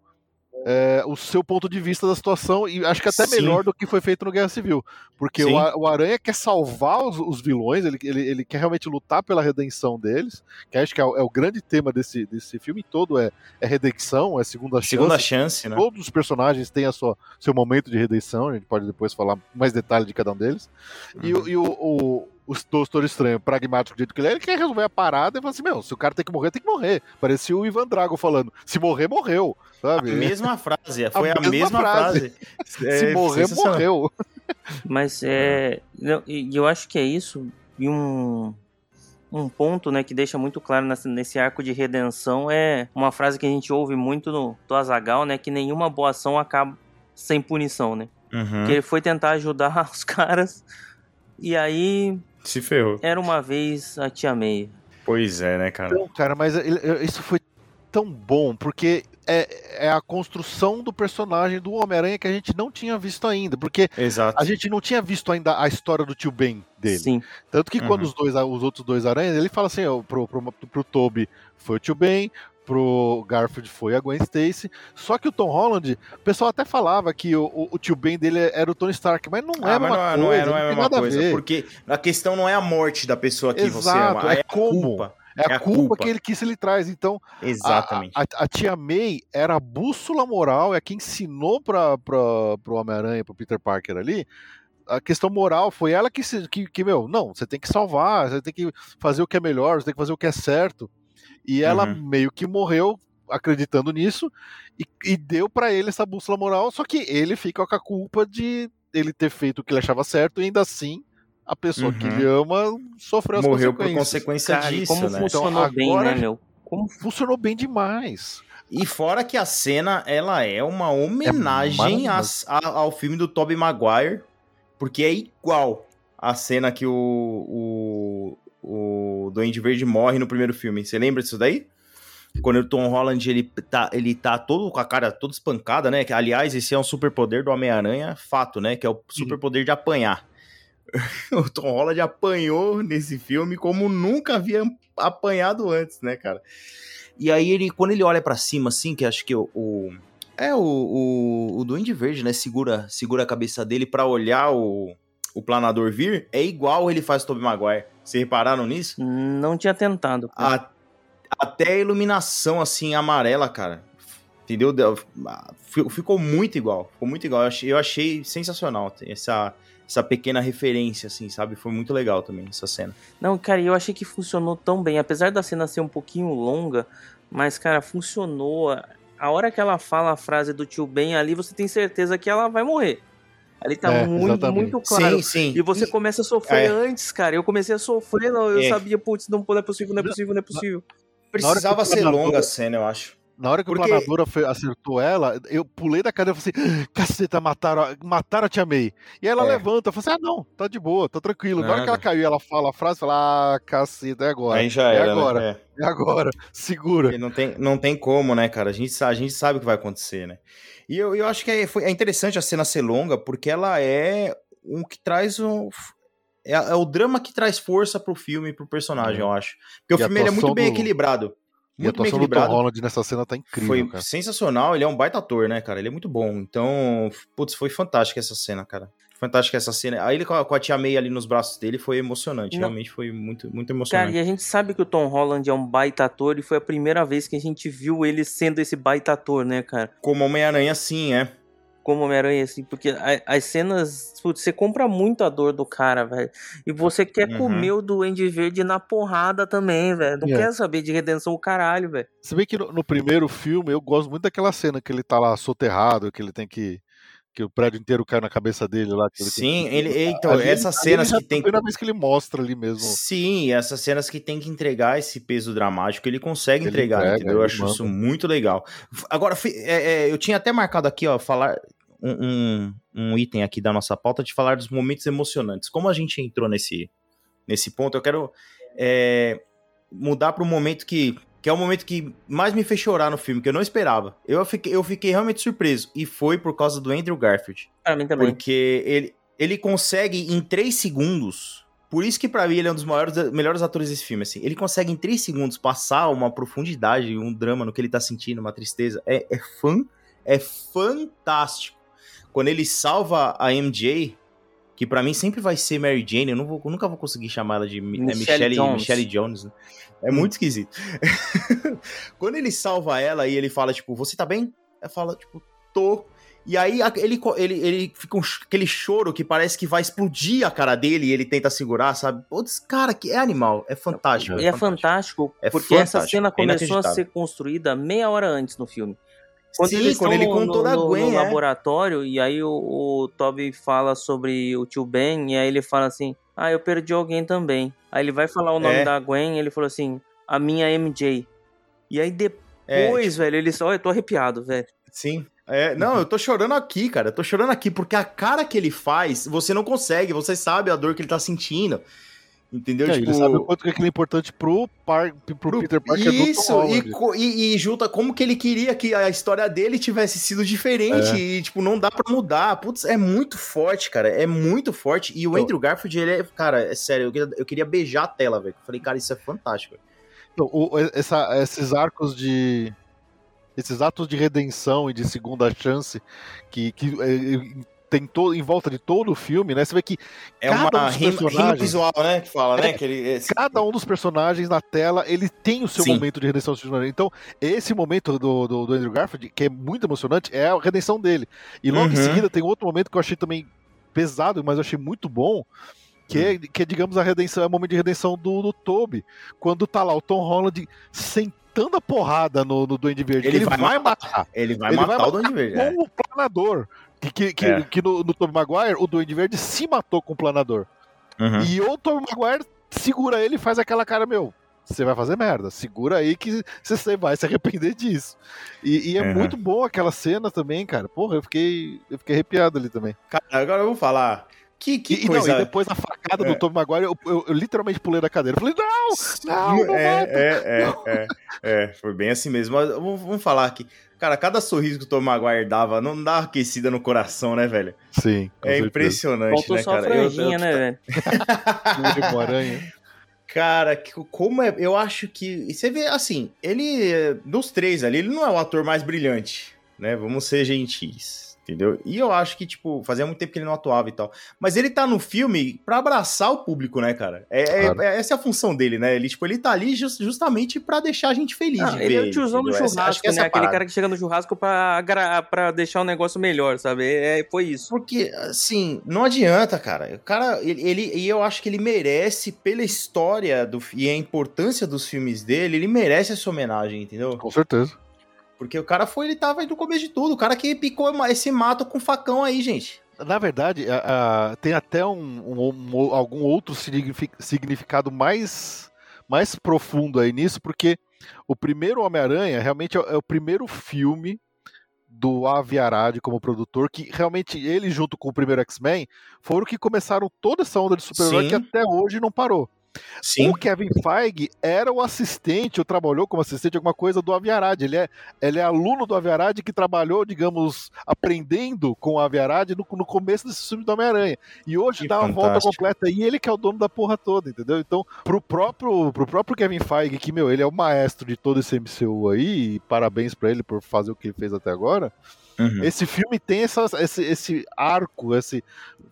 é, o seu ponto de vista da situação e acho que até Sim. melhor do que foi feito no Guerra Civil, porque o, o Aranha quer salvar os, os vilões, ele, ele, ele quer realmente lutar pela redenção deles, que acho que é o, é o grande tema desse, desse filme todo, é, é redenção, é segunda chance. Segunda chance, né? Todos os personagens têm a sua, seu momento de redenção, a gente pode depois falar mais detalhe de cada um deles. E, Uhum. o- e o, o, o Doutor Estranho, pragmático do jeito que ele é, ele quer resolver a parada e fala assim: meu, se o cara tem que morrer, tem que morrer. Parecia o Ivan Drago falando: se morrer, morreu. A Sabe? mesma frase, foi a, mesma mesma, frase. frase. se É morrer, sensacional. morreu. Mas é. não, eu acho que é isso. E um. Um ponto, né, que deixa muito claro nesse arco de redenção é uma frase que a gente ouve muito no do Azagal, né, que nenhuma boa ação acaba sem punição, né? Uhum. Que ele foi tentar ajudar os caras e aí Se ferrou. era uma vez a Tia May. Pois é, né, cara? Então, cara, mas isso foi tão bom, porque é, é a construção do personagem do Homem-Aranha que a gente não tinha visto ainda. Porque Exato. a gente não tinha visto ainda a história do tio Ben dele. Sim. Tanto que quando Uhum. os, dois, os outros dois aranhas, ele fala assim, ó, pro, pro, pro Toby foi o tio Ben, pro Garfield foi a Gwen Stacy. Só que o Tom Holland, o pessoal até falava que o, o, o tio Ben dele era o Tony Stark, mas não é Ah, a mas mesma não, é- não coisa, é, não é mesma nada coisa. a. Porque a questão não é a morte da pessoa que você Exato, ama, é é, a como. culpa. É a, é a culpa, culpa. que ele que isso ele traz. Então, a- Exatamente. A, a- a tia May era a bússola moral, é quem ensinou para pro Homem-Aranha, pro Peter Parker ali. A questão moral foi ela que, que, que, meu, não, você tem que salvar, você tem que fazer o que é melhor, você tem que fazer o que é certo. E ela Uhum. meio que morreu acreditando nisso e, e deu para ele essa bússola moral, só que ele fica com a culpa de ele ter feito o que ele achava certo e ainda assim a pessoa que Uhum. ele ama sofreu as Morreu por consequências. consequência Cara, disso, como né? funcionou Então, bem, agora- né, meu? Como Funcionou bem demais. E fora que a cena, ela é uma homenagem às- a- ao filme do Tobey Maguire, porque é igual a cena que o, o, o Duende Verde morre no primeiro filme. Você lembra disso daí? Quando o Tom Holland, ele tá, ele tá todo com a cara toda espancada, né? Que, Aliás, esse é um superpoder do Homem-Aranha, fato, né? Que é o superpoder de apanhar. o Tom Holland apanhou nesse filme como nunca havia apanhado antes, né, cara? E aí ele, quando ele olha pra cima, assim, que acho que o. o- é o, o, o Duende Verde, né? Segura, segura a cabeça dele pra olhar o, o planador vir. É igual ele faz o Tobey Maguire. Vocês repararam nisso? não tinha tentado. A- até a iluminação, assim, amarela, cara. Entendeu? Deu- fi- Ficou muito igual. Ficou muito igual. Eu achei, eu achei sensacional essa, essa pequena referência, assim, sabe? Foi muito legal também essa cena. Não, cara, eu achei que funcionou tão bem. Apesar da cena ser um pouquinho longa, mas, cara, funcionou. A hora que ela fala a frase do tio Ben ali, você tem certeza que ela vai morrer. Ali tá É, muito, exatamente. muito claro. Sim, sim. E você começa a sofrer É. antes, cara. Eu comecei a sofrer, não, eu É. sabia, putz, não, não é possível, não é possível, não é possível. Precisava Na hora que o ser longa a cena, eu acho. Na hora que Porque- o planador foi- acertou ela, eu pulei da cadeira e falei assim: caceta, mataram, a- mataram a Tia May. E ela É. levanta, eu falei assim: ah, não, tá de boa, tá tranquilo. Na hora que Nada. ela caiu ela fala a frase, fala: ah, caceta, é agora. Aí já é era, agora, né? é agora, segura. Porque não tem, não tem como, né, cara? A gente, a gente sabe o que vai acontecer, né? E eu, eu acho que é, foi, é interessante a cena ser longa, porque ela é um que traz um. É, é o drama que traz força pro filme e pro personagem, eu acho. Porque o E a filme ele é muito bem do- equilibrado. E a Muito bem atuação do Tom. Holland nessa cena tá incrível, Foi cara. sensacional, ele é um baita ator, né, cara? Ele é muito bom. Então, putz, foi fantástica essa cena, cara. Fantástica essa cena. Aí ele com a, com a tia May ali nos braços dele foi emocionante. Não. Realmente foi muito, muito Cara, emocionante. e a gente sabe que o Tom Holland é um baita ator e foi a primeira vez que a gente viu ele sendo esse baita ator, né, cara? Como Homem-Aranha, sim, é. Como Homem-Aranha, assim, porque a- as cenas. Putz, você compra muito a dor do cara, velho. E você quer Uhum. comer o Duende Verde na porrada também, velho. Não É. quer saber de redenção o caralho, velho. Se bem que no, no primeiro filme eu gosto muito daquela cena que ele tá lá soterrado, que ele tem que. Que o prédio inteiro cai na cabeça dele lá. que ele tem Sim, que- ele, então, Ali- essas ali cenas já é que a tem. primeira vez que ele mostra ali mesmo. Sim, essas cenas que tem que entregar esse peso dramático, ele consegue Ele entregar, entrega, entendeu? Eu acho manda. isso muito legal. Agora, é, é, eu tinha até marcado aqui, ó, falar um, um, um item aqui da nossa pauta de falar dos momentos emocionantes. Como a gente entrou nesse, nesse ponto, eu quero é, mudar para um momento que, que é o momento que mais me fez chorar no filme, que eu não esperava. Eu fiquei, eu fiquei realmente surpreso, e foi por causa do Andrew Garfield. Pra mim também. Porque ele, ele consegue em 3 segundos. Por isso que pra mim ele é um dos maiores, melhores atores desse filme, assim. Ele consegue em 3 segundos passar uma profundidade, um drama no que ele tá sentindo, uma tristeza. É, é fã, é fantástico. Quando ele salva a MJ, que pra mim sempre vai ser Mary Jane, eu, vou- eu nunca vou conseguir chamar ela de é Michelle Michelle, Jones. Michelle Jones, né? É muito esquisito. Quando ele salva ela e ele fala, tipo, você tá bem? Ela fala, tipo, tô. E aí ele, ele, ele fica um aquele choro que parece que vai explodir a cara dele e ele tenta segurar, sabe? Putz, cara, que é animal, é fantástico. E é fantástico, É porque essa fantástico, cena é começou a ser construída meia hora antes no filme. Quando Sim, quando ele contou no, da no- Gwen, no é. laboratório, e aí o, o Toby fala sobre o tio Ben, e aí ele fala assim, ah, eu perdi alguém também. Aí ele vai falar o nome É. da Gwen, e ele falou assim, a minha MJ. E aí depois, É, velho, ele só, eu tô arrepiado, velho. Sim. É, não, eu tô chorando aqui, cara. Eu tô chorando aqui, porque a cara que ele faz, você não consegue, você sabe a dor que ele tá sentindo. Entendeu? É, tipo, Ele sabe o quanto que aquilo é importante pro, par, pro, Peter Parker Isso, e, co- e, e junta como que ele queria que a história dele tivesse sido diferente. É. E, tipo, não dá pra mudar. Putz, é muito forte, cara. É muito forte. E o Então- Andrew Garfield, ele é. Cara, é sério, eu queria, eu queria beijar a tela, velho. Falei, cara, isso é fantástico. Então, o- essa- esses arcos de. Esses atos de redenção e de segunda chance que, que é, tem todo, em volta de todo o filme, né? Você vê que É Cada uma um dos rima, personagens- visual, né? Que fala, né? É, Que ele, esse- cada um dos personagens na tela, ele tem o seu Sim. momento de redenção. Então, esse momento do, do, do Andrew Garfield, que é muito emocionante, é a redenção dele. E logo em Uhum. seguida tem outro momento que eu achei também pesado, mas eu achei muito bom. Que é, que é, digamos, a redenção, é o momento de redenção do, do Toby. Quando tá lá o Tom Holland sentando a porrada no, no Duende Verde. Ele ele vai vai, matar. matar. ele vai Ele matar vai o Duende Verde. é. Com o planador. Que, que, que, É. que no, no Tobey Maguire, o Duende Verde se matou com o planador. Uhum. E o Tobey Maguire segura ele e faz aquela cara, meu, você vai fazer merda. Segura aí que você vai se arrepender disso. E, e é Uhum. muito bom aquela cena também, cara. Porra, eu fiquei, eu fiquei arrepiado ali também. Cara, agora eu vou falar. Que, que E, e não, coisa. e depois a facada É. do Tobey Maguire, eu, eu- eu literalmente pulei da cadeira. Eu falei, não! Não, não é, mata. é, é, é, é, foi bem assim mesmo. Mas vamos, vamos falar aqui. Cara, cada sorriso que o Tom Maguire dava não dá uma aquecida no coração, né, velho? Sim, com É certeza. impressionante, Faltou né, só a cara? Eu- franjinha, eu- né, velho? Aranha. Cara, como é. Eu acho que. e Você vê, assim, ele. é, Dos três ali, ele não é o ator mais brilhante, né? Vamos ser gentis. Entendeu? E eu acho que, tipo, fazia muito tempo que ele não atuava e tal. Mas ele tá no filme pra abraçar o público, né, cara? É, é- Claro. é- essa é a função dele, né? Ele, tipo, ele tá ali jus- justamente pra deixar a gente feliz de ele ver. é o tiozão do churrasco, né? é Aquele cara que chega no churrasco pra, pra deixar o negócio melhor, sabe? É, foi isso. Porque, assim, não adianta, cara. O cara, ele, ele- e eu acho que ele merece, pela história do, e a importância dos filmes dele, ele merece essa homenagem, entendeu? Com certeza. Porque o cara foi, ele tava aí no começo de tudo. O cara que picou esse mato com facão aí, gente. Na verdade, a- a- tem até um, um- um- algum outro signifi- significado mais, mais profundo aí nisso, porque o primeiro Homem-Aranha realmente é, o- é o primeiro filme do Avi Arad como produtor, que realmente ele, junto com o primeiro X-Men, foram que começaram toda essa onda de super-herói que até hoje não parou. Sim. O Kevin Feige era o assistente, ou trabalhou como assistente alguma coisa do Aviarad. Ele é, ele é aluno do Aviarad que trabalhou, digamos, aprendendo com o Aviarad no, no começo desse filme do Homem-Aranha. E hoje Que dá uma volta fantástico. completa e ele que é o dono da porra toda, entendeu? Então, pro próprio, pro próprio Kevin Feige, que, meu, ele é o maestro de todo esse MCU aí, e parabéns pra ele por fazer o que ele fez até agora. Uhum. Esse filme tem essa, esse, esse arco, esse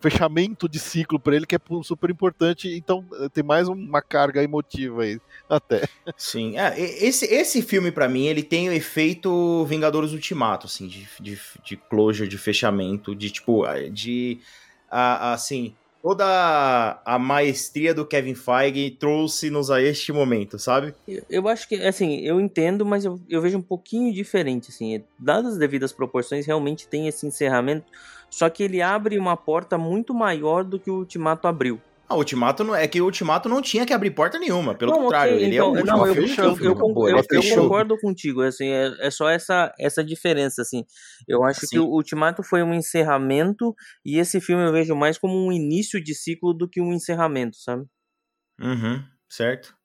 fechamento de ciclo para ele que é super importante, então eh, tem mais uma carga emotiva aí, até. Sim, é, esse, esse filme para mim, ele tem o efeito Vingadores Ultimato, assim, de, de, de closure, de fechamento, de tipo, de, assim, toda a maestria do Kevin Feige trouxe-nos a este momento, sabe? Eu, eu, acho que, assim, eu entendo, mas eu, eu vejo um pouquinho diferente, assim. Dadas as devidas proporções, realmente tem esse encerramento, só que ele abre uma porta muito maior do que o Ultimato abriu. Ah, o Ultimato não, é que o Ultimato não tinha que abrir porta nenhuma, pelo não, contrário, okay, ele então, é o não, eu, fechou, eu, eu, eu, eu, concordo contigo, assim, é, é, só essa, essa diferença, assim. Eu acho que o Ultimato foi um encerramento e esse filme eu vejo mais como um início de ciclo do que um encerramento, sabe? Uhum, certo.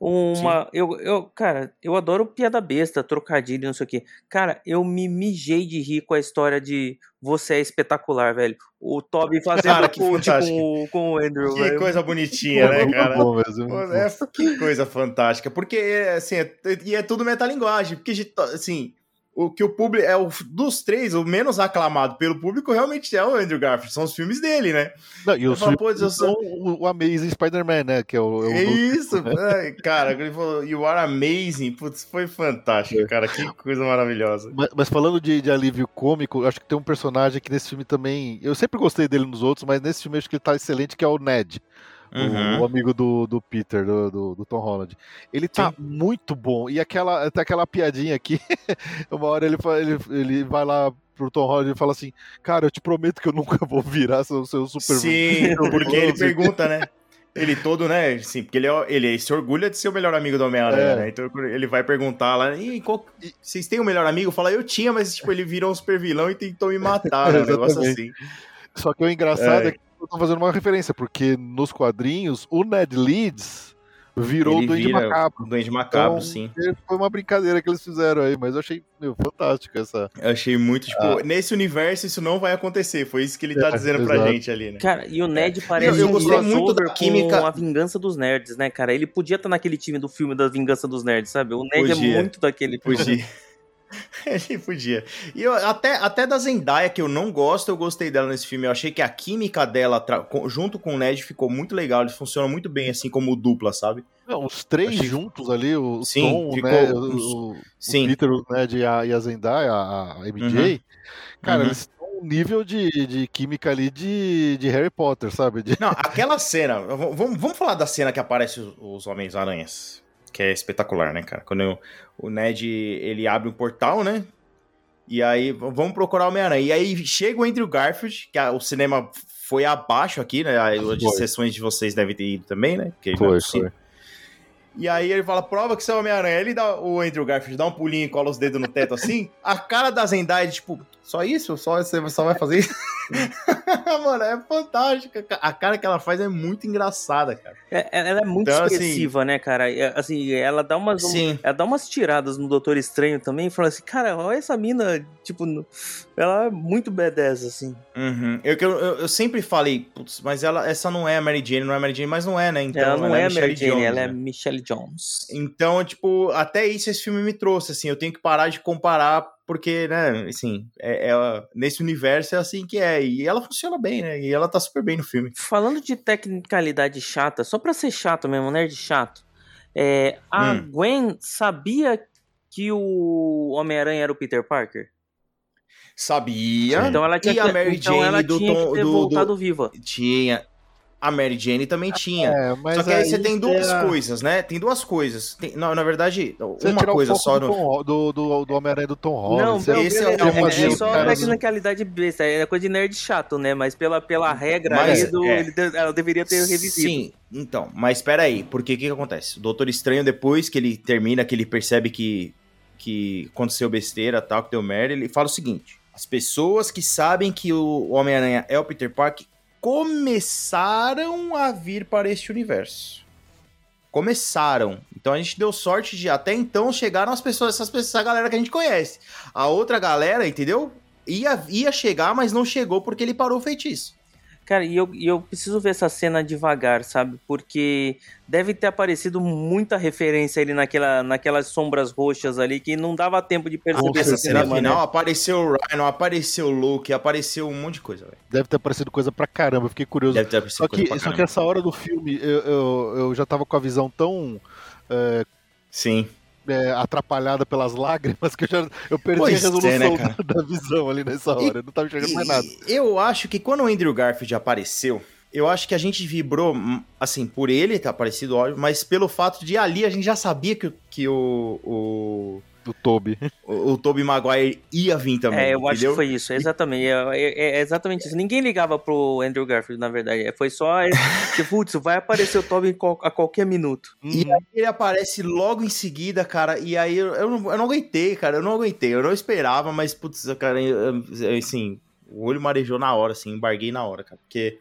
Uma. Eu, eu, cara, eu adoro piada besta, trocadilho, não sei o quê. Cara, eu me mijei de rir com a história de Você é espetacular, velho. O Toby fazendo cara, que com, com, com o Andrew. Que velho. coisa bonitinha, né, cara? Bom mesmo, é, que coisa fantástica. Porque, assim, é, e é tudo metalinguagem. Porque, assim, o que o público é o dos três, o menos aclamado pelo público realmente é o Andrew Garfield, são os filmes dele, né? Não, e os filmes são o, o Amazing Spider-Man, né? Que é o. É, o é isso, é, cara, ele falou, You are amazing, putz, foi fantástico, cara, que coisa maravilhosa. Mas, mas falando de, de, alívio cômico, acho que tem um personagem que nesse filme também. Eu sempre gostei dele nos outros, mas nesse filme acho que ele tá excelente, que é o Ned. Uhum. O, o, amigo do, do Peter, do, do, do, Tom Holland. Ele tá Sim. muito bom. E aquela, tem aquela piadinha aqui, uma hora ele, ele, ele vai lá pro Tom Holland e fala assim: Cara, eu te prometo que eu nunca vou virar seu, seu super. Sim, porque ele pergunta, né? Ele todo, né? Sim, porque ele, é, ele se orgulha de ser o melhor amigo do Homem-Aranha, é. né? Então ele vai perguntar lá, e qual, vocês têm o um melhor amigo? Fala, eu tinha, mas tipo, ele virou um super vilão e tentou me matar, né? Um negócio assim. Só que o engraçado é, é que eu tô fazendo uma referência, porque nos quadrinhos, o Ned Leeds virou o Duende Macabro. O Duende Macabro, então, sim. Foi uma brincadeira que eles fizeram aí, mas eu achei meu, fantástico essa. Eu achei muito, tipo, ah. nesse universo isso não vai acontecer. Foi isso que ele tá é, dizendo exato. pra gente ali, né? Cara, e o Ned parece eu, eu gostei um muito da química. Com a vingança dos nerds, né, cara? Ele podia estar tá naquele time do filme da vingança dos nerds, sabe? O Ned é podia. é muito daquele. Podia. Ele podia. E eu, até, até da Zendaya, que eu não gosto, eu gostei dela nesse filme. Eu achei que a química dela, junto com o Ned, ficou muito legal. Eles funcionam muito bem, assim, como dupla, sabe? Não, os três achei... juntos ali, o sim, Tom, ficou, né, o, sim. o Peter, o Ned e a, e a Zendaya, a, a MJ. Uhum. Cara, uhum. eles estão um nível de, de química ali de, de Harry Potter, sabe? De... Não, aquela cena. Vamos, vamos falar da cena que aparece os, os Homens-Aranhas que é espetacular, né, cara? Quando eu, o Ned ele abre um portal, né? E aí vamos procurar o Homem-Aranha. E aí chega o Andrew Garfield, que a, o cinema foi abaixo aqui, né? As sessões de vocês devem ter ido também, né? Porque foi, foi. E aí ele fala, prova que você é o Homem-Aranha. Ele dá, o Andrew Garfield dá um pulinho e cola os dedos no teto assim. A cara da Zendaya, tipo, só isso? Só você só vai fazer isso? Mano, é fantástica. A cara que ela faz é muito engraçada, cara. É, ela é muito então, assim, expressiva, assim, né, cara? É, assim, ela dá umas. Sim. Ela dá umas tiradas no Doutor Estranho também, e fala assim, cara, olha essa mina, tipo, ela é muito badass, assim. Uhum. Eu, eu, eu, sempre falei, putz, mas ela, essa não é a Mary Jane, não é a Mary Jane, mas não é, né? Então, ela não ela é, é a Mary Jane, Jones, ela é né? é Michelle Jones. Então, tipo, até isso esse filme me trouxe, assim, eu tenho que parar de comparar porque, né, assim, é, é, nesse universo é assim que é, e ela funciona bem, né, e ela tá super bem no filme. Falando de tecnicalidade chata, só pra ser chato mesmo, nerd chato, é, a hum. Gwen sabia que o Homem-Aranha era o Peter Parker? Sabia. Então ela tinha, e a Mary então Jane ela do tinha Tom, que ter do, voltado do, viva. Tinha. A Mary Jane também tinha. É, Só que aí, aí você tem duas é... coisas, né? Tem duas coisas. Tem, não, na verdade, você uma coisa só. No... Do, do, do Homem-Aranha do Tom Holland. Não, você esse é, é, é, só tecnicalidade besta. É coisa de nerd chato, né? Mas pela, pela regra mas, aí do, é... ele, ela deveria ter revisito. Sim, então. Mas espera aí. Porque o que, que acontece? O Doutor Estranho, depois que ele termina, que ele percebe que, que aconteceu besteira, tal, que deu merda, ele fala o seguinte. As pessoas que sabem que o Homem-Aranha é o Peter Parker começaram a vir para este universo. Começaram. Então a gente deu sorte de até então chegaram as pessoas, essas pessoas, essa galera que a gente conhece. A outra galera, entendeu? Ia, ia chegar, mas não chegou porque ele parou o feitiço. Cara, e eu, e eu preciso ver essa cena devagar, sabe? Porque deve ter aparecido muita referência ali naquela, naquelas sombras roxas ali que não dava tempo de perceber essa cena cena. final apareceu o Ryan, apareceu o Luke, apareceu um monte de coisa, velho. Deve ter aparecido coisa pra caramba, eu fiquei curioso. Deve ter aparecido Só coisa que, pra só que essa hora do filme eu, eu, eu já tava com a visão tão é, Sim. É, atrapalhada pelas lágrimas que eu já eu perdi Pois a é, resolução né, cara? da, visão ali nessa hora. Eu não tava enxergando mais nada. E Eu acho que quando o Andrew Garfield apareceu, eu acho que a gente vibrou, hum, assim, por ele ter aparecido, óbvio, mas pelo fato de ali a gente já sabia que, que o, o, Do Toby. o, o Tobey Maguire ia vir também. É, eu acho entendeu? que foi isso, exatamente. É, é- é exatamente isso. Ninguém ligava pro Andrew Garfield, na verdade. É, Foi só. Tipo, putz, vai aparecer o qual- a qualquer minuto. E aí ele aparece logo em seguida, cara, e aí eu, eu, não, eu não aguentei, cara, eu não aguentei, eu não esperava, mas, putz, cara, eu- assim, o olho marejou na hora, assim, embarguei na hora, cara, porque,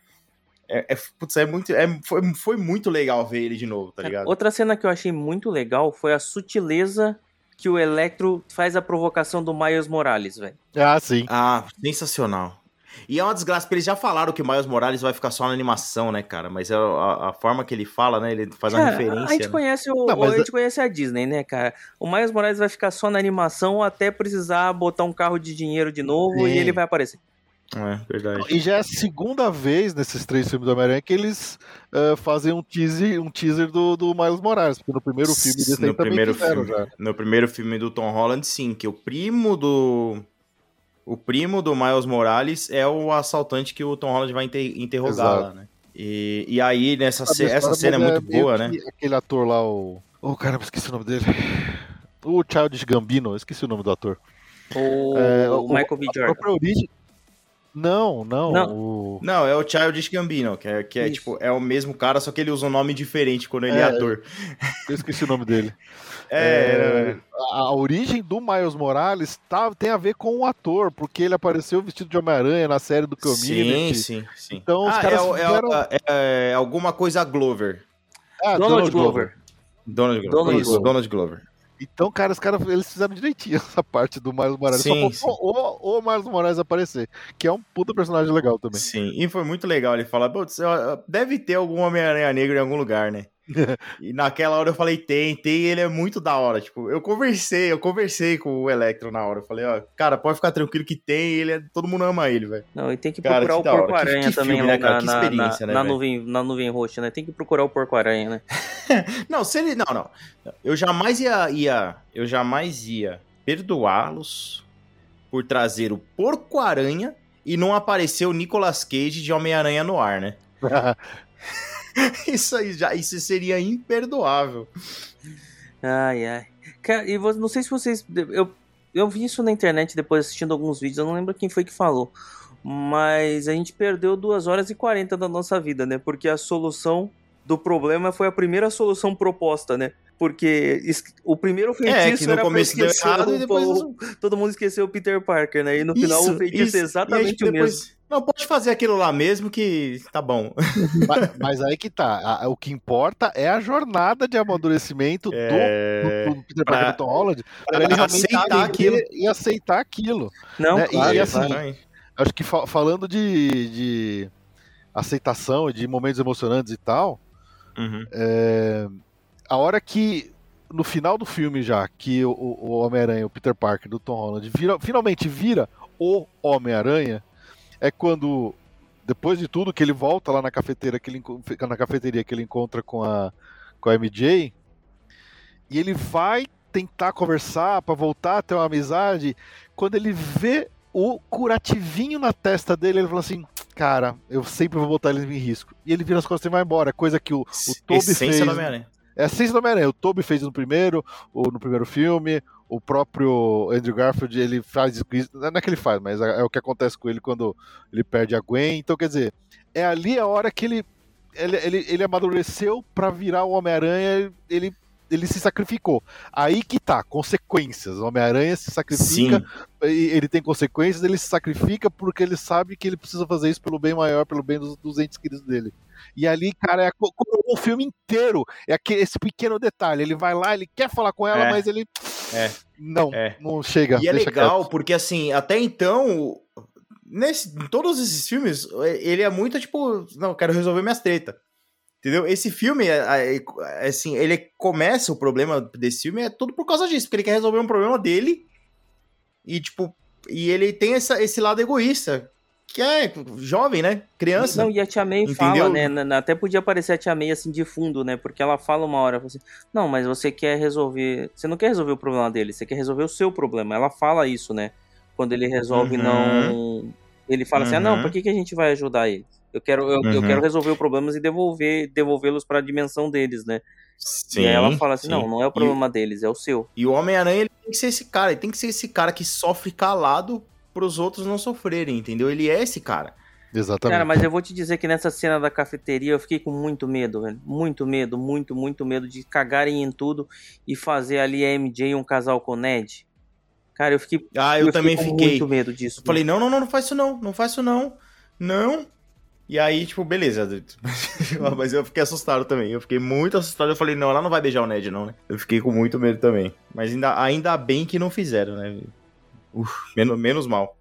é, é, putz, é muito, é, foi, foi muito legal ver ele de novo, tá ligado? Outra cena que eu achei muito legal foi a sutileza que o Electro faz a provocação do Miles Morales, velho. Ah, sim. Ah, sensacional. E é uma desgraça, porque eles já falaram que o Miles Morales vai ficar só na animação, né, cara, mas a, a- a forma que ele fala, né, ele faz uma Cara, referência, a gente né? conhece o, Não, mas a gente conhece a Disney, né, cara? O Miles Morales vai ficar só na animação até precisar botar um carro de dinheiro de novo Sim. e ele vai aparecer. É, verdade. E já é a segunda vez nesses três filmes do Homem-Aranha que eles eh, fazem um teaser, um teaser do, do Miles Morales, porque no primeiro filme desse no primeiro fizeram filme, já. No primeiro filme do Tom Holland, sim, que o primo do. O primo do Miles Morales é o assaltante que o Tom Holland vai inter- interrogar Exato. lá, né? E, e aí, nessa a essa cena é muito meio boa, né? que Aquele ator lá, o. Ô, caramba, esqueci o nome dele. O Childish Gambino, esqueci o nome do ator. O, É, o Michael B. A Jordan. própria origem. Não, não. Não. O... Não, é o Childish Gambino, que é, que é Isso. tipo, é o mesmo cara, só que ele usa um nome diferente quando ele é, É, ator. Eu esqueci o nome dele. É, a, a origem do Miles Morales tá, tem a ver com o ator, porque ele apareceu vestido de Homem-Aranha na série do sim, Community. sim, sim. Então os ah, caras é, é, fizeram- é- é alguma coisa Glover. Ah, Donald Glover. Donald Glover. Donald Isso, Glover. Donald Glover. Então, cara, os caras eles fizeram direitinho essa parte do Miles Morales. Sim, Só faltou o, o Miles Morales aparecer, que é um puta personagem legal também. Sim, e foi muito legal ele falar, "Putz, deve ter algum Homem-Aranha Negro em algum lugar, né? e naquela hora eu falei, tem, tem, e ele é muito da hora. Tipo, eu conversei, eu conversei com o Electro na hora. Eu falei, ó, cara, pode ficar tranquilo que tem, ele é, todo mundo ama ele, velho. Não, e tem que Cara, procurar que o. Porco-Aranha também filme, lá né, cara? na, Que na, experiência, na, né, na nuvem, na nuvem roxa, né? Tem que procurar o Porco-Aranha, né? Não, se ele. Não, não. Eu jamais ia. ia eu jamais ia perdoá-los por trazer o Porco-Aranha e não aparecer o Nicolas Cage de Homem-Aranha no ar, né? Isso aí já, isso seria imperdoável. Ai, ai. Cara, e não sei se vocês. Eu, eu vi isso na internet depois assistindo alguns vídeos, eu não lembro quem foi que falou. Mas a gente perdeu 2 horas e 40 da nossa vida, né? Porque a solução do problema foi a primeira solução proposta, né? Porque o primeiro feitiço É, no era começo pra esquecer errado o- e depois- todo mundo esqueceu o Peter Parker, né? E no final o feitiço é E aí, exatamente o mesmo. Não, pode fazer aquilo lá mesmo que tá bom. mas, mas aí que tá. a- o que importa é a jornada de amadurecimento do- É, do, do Peter Parker pra- do Tom Holland pra pra ele aceitar aquilo. e aceitar aquilo. Não, né? E- claro, e assim. Acho que fa- falando de, de aceitação e de momentos emocionantes e tal, Uhum. é, a hora que no final do filme já que o, o Homem-Aranha, o Peter Parker do Tom Holland vira- finalmente vira o Homem-Aranha é quando depois de tudo que ele volta lá na cafeteira que ele na cafeteria que ele encontra com a com a MJ e ele vai tentar conversar pra voltar a ter uma amizade quando ele vê o curativinho na testa dele ele fala assim cara eu sempre vou botar ele em risco e ele vira as costas e vai embora coisa que o, o Toby Essência fez é a essência do Homem-Aranha. O Toby fez no primeiro, o, no primeiro filme, o próprio Andrew Garfield, ele faz isso. Não é que ele faz, mas é, é o que acontece com ele quando ele perde a Gwen. Então, quer dizer, é ali a hora que ele, ele, ele, ele amadureceu pra virar o Homem-Aranha, ele, ele se sacrificou. Aí que tá, consequências. O Homem-Aranha se sacrifica, e ele tem consequências, ele se sacrifica porque ele sabe que ele precisa fazer isso pelo bem maior, pelo bem dos, dos entes queridos dele. E ali, cara, é o filme inteiro é aquele, esse pequeno detalhe. Ele vai lá, ele quer falar com ela, É. mas ele. É. Não, É. não chega. E é legal, quieto. porque assim, até então, nesse, em todos esses filmes, ele é muito tipo, não, eu quero resolver minhas tretas. Entendeu? Esse filme, é, é, é, assim, ele começa o problema desse filme é tudo por causa disso, porque ele quer resolver um problema dele e, tipo, e ele tem essa, esse lado egoísta, que é jovem, né? Criança. Não, e a Tia May Entendeu? fala, né? Até podia aparecer a Tia May assim de fundo, né? Porque ela fala uma hora assim: Não, mas você quer resolver. Você não quer resolver o problema dele, você quer resolver o seu problema. Ela fala isso, né? Quando ele resolve uhum. não. Ele fala uhum. assim: ah, não, por uhum. que, que a gente vai ajudar ele? Eu quero, eu, uhum. eu quero resolver os problemas e devolver, devolvê-los para a dimensão deles, né? Sim, e aí ela fala assim: sim. não, não é o problema e, deles, é o seu. E o Homem-Aranha ele tem que ser esse cara, ele tem que ser esse cara que sofre calado para os outros não sofrerem, entendeu? Ele é esse cara. Exatamente. Cara, mas eu vou te dizer que nessa cena da cafeteria eu fiquei com muito medo, velho. Muito medo, muito, muito medo de cagarem em tudo e fazer ali a MJ um casal com o Ned. Cara, eu fiquei. Ah, eu, eu também fiquei. Com muito medo disso. Falei, não, não, não, não faz isso não, não faz isso não. Não. E aí, tipo, beleza. Mas eu fiquei assustado também. Eu fiquei muito assustado. Eu falei, não, ela não vai beijar o Ned, não, né? Eu fiquei com muito medo também. Mas ainda, ainda bem que não fizeram, né? Uf, menos, menos mal.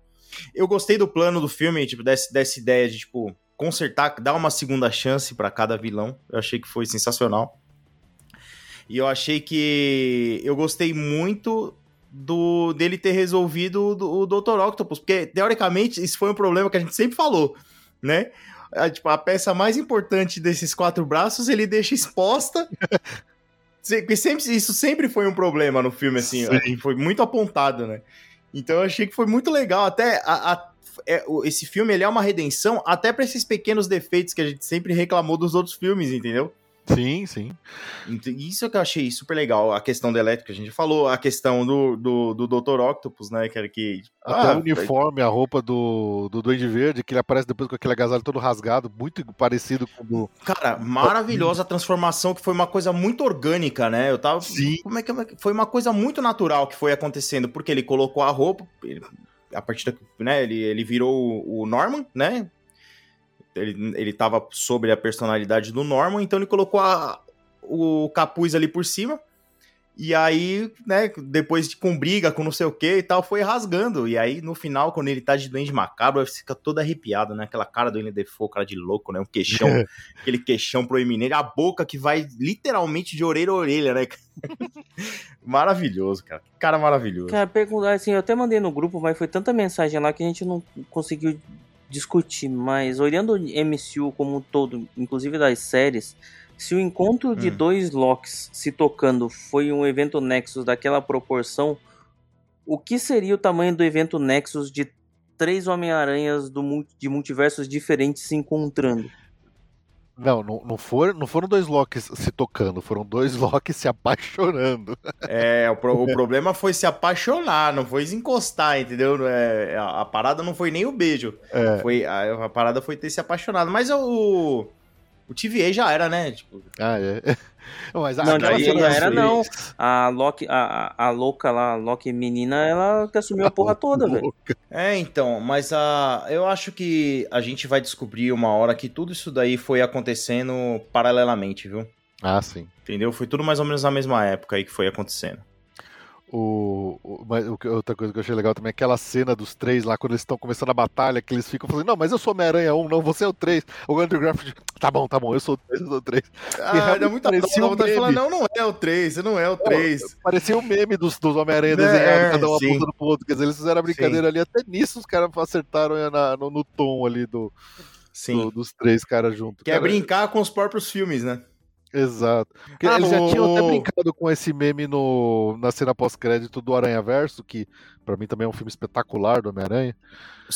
Eu gostei do plano do filme, tipo, dessa, dessa ideia de, tipo, consertar, dar uma segunda chance para cada vilão. Eu achei que foi sensacional. E eu achei que. Eu gostei muito do dele ter resolvido o, o Dr. Octopus, porque teoricamente isso foi um problema que a gente sempre falou, né? A, tipo, a peça mais importante desses quatro braços ele deixa exposta. sempre, isso sempre foi um problema no filme, assim, Sim. foi muito apontado, né? Então eu achei que foi muito legal. Até a, a, é, esse filme ele é uma redenção até para esses pequenos defeitos que a gente sempre reclamou dos outros filmes, entendeu? Sim, sim. Isso é que eu achei super legal. A questão da elétrica, a gente falou, a questão do, do, do Dr. Octopus, né? Que era que. Até ah, o uniforme, a roupa do, do Duende Verde, que ele aparece depois com aquele agasalho todo rasgado, muito parecido com o do. Cara, maravilhosa a transformação, que foi uma coisa muito orgânica, né? Eu tava. Sim. Como é que. É foi uma coisa muito natural que foi acontecendo, porque ele colocou a roupa. Ele, a partir da. Né, ele, ele virou o Norman, né? Ele, ele tava sobre a personalidade do Norman, então ele colocou a, o capuz ali por cima. E aí, né, depois de, com briga, com não sei o que e tal, foi rasgando. E aí, no final, quando ele tá de doente macabro, ele fica todo arrepiado, né? Aquela cara do Defoe, cara de louco, né? Um queixão, aquele queixão proeminente, a boca que vai literalmente de orelha a orelha, né? maravilhoso, cara. Cara maravilhoso. Cara, perguntar assim, eu até mandei no grupo, mas foi tanta mensagem lá que a gente não conseguiu discutir, mas olhando o MCU como um todo, inclusive das séries, se o encontro hum. de dois Locks se tocando foi um evento Nexus daquela proporção, o que seria o tamanho do evento Nexus de três Homem-Aranhas de multiversos diferentes se encontrando? Não, não, não, for, não foram dois Locks se tocando, foram dois Locks se apaixonando. É, o, pro, o problema foi se apaixonar, não foi se encostar, entendeu? É, a, a, parada não foi nem o beijo. É. Foi, a, a, parada foi ter se apaixonado. Mas o, o TVA já era, né? Tipo... Ah, é. Mas não, daí já era, não. A Loki, a, a, louca lá, a Loki menina, ela que assumiu a, a porra toda, velho. É, então, mas a, eu acho que a gente vai descobrir uma hora que tudo isso daí foi acontecendo paralelamente, viu? Ah, sim. Entendeu? Foi tudo mais ou menos na mesma época aí que foi acontecendo. O, o, mas, outra coisa que eu achei legal também é aquela cena dos três lá, quando eles estão começando a batalha, que eles ficam falando, não, mas eu sou Homem-Aranha 1, não, você é o 3. O Andrew Garfield, tá bom, tá bom, eu sou o 3, eu sou o 3. Ah, é muito parecia um vontade de falar, não, não é o 3, você não é o 3. Pô, parecia o um meme dos, dos Homem-Aranha é, desenhados, cada um apontando pro outro. Quer dizer, eles fizeram a brincadeira sim. ali, até nisso os caras acertaram na, no, no, tom ali do, do, dos três caras juntos. Quer cara. brincar com os próprios filmes, né? Exato. Porque ah, eles já tinham até brincado com esse meme no, na cena pós-crédito do Aranha Verso, que para mim também é um filme espetacular do Homem-Aranha.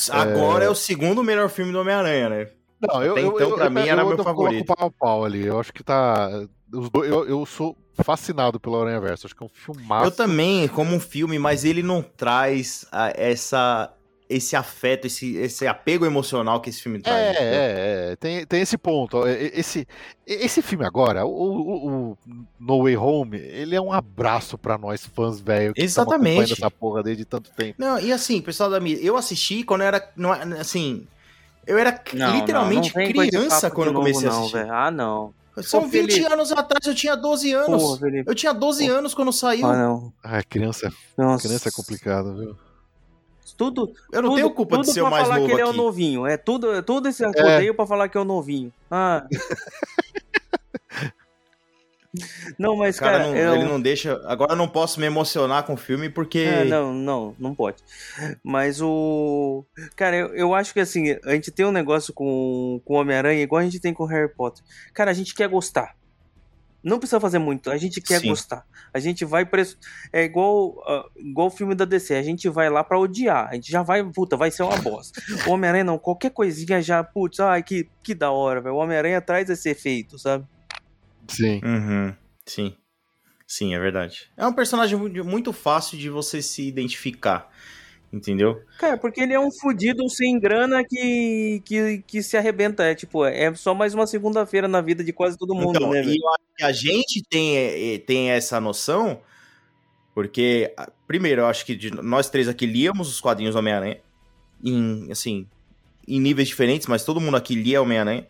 Agora é... é... o segundo melhor filme do Homem-Aranha, né? Não, eu, então, eu, pra eu, mim, era meu favorito. Pau a pau ali. Eu acho que tá. Os dois, eu, eu sou fascinado pelo Aranha Verso. Acho que é um filme. Eu também, como um filme, mas ele não traz a, essa esse afeto, esse, esse apego emocional que esse filme traz. É, é, é, tem, tem esse ponto. Esse, esse filme agora, o, o, o No Way Home, ele é um abraço para nós fãs velho que Exatamente. essa porra desde tanto tempo. Não, e assim, pessoal da mídia, eu assisti quando eu era, não, assim, eu era não, literalmente não, não criança quando eu comecei a assistir. ah, não. São Pô, 20 Felipe. anos atrás, eu tinha 12 anos. Pô, eu tinha 12 Pô. anos quando saiu. Ah, não. Ah, criança, criança é complicado, viu? Tudo, Eu não tudo, tenho culpa tudo de ser o pra mais falar novo que ele é o aqui. novinho. É tudo, é tudo esse rodeio pra falar que é o novinho. Ah. não, mas O cara, cara, não, eu- ele não deixa. Agora eu não posso me emocionar com o filme porque. É, não, não, não pode. Mas o. Cara, eu, eu acho que assim, a gente tem um negócio com, com Homem-Aranha igual a gente tem com Harry Potter. Cara, a gente quer gostar. Não precisa fazer muito, a gente quer Sim. gostar. A gente vai. Pres... É igual ah, igual o filme da DC, a gente vai lá pra odiar. A gente já vai, puta, vai ser uma bosta. O Homem-Aranha não, qualquer coisinha já, putz, ai, que, que da hora, velho. O Homem-Aranha traz esse efeito, sabe? Sim. Uhum, sim. Sim, é verdade. É um personagem mu- muito fácil de você se identificar. Entendeu? Cara, porque ele é um fudido sem grana que, que, que se arrebenta. É tipo, é só mais uma segunda-feira na vida de quase todo mundo, Então, né, e velho? eu acho que a gente tem, eh, tem essa noção, porque, primeiro, eu acho que de- nós três aqui líamos os quadrinhos do Homem-Aranha, em, assim, em níveis diferentes, mas todo mundo aqui lia Homem-Aranha,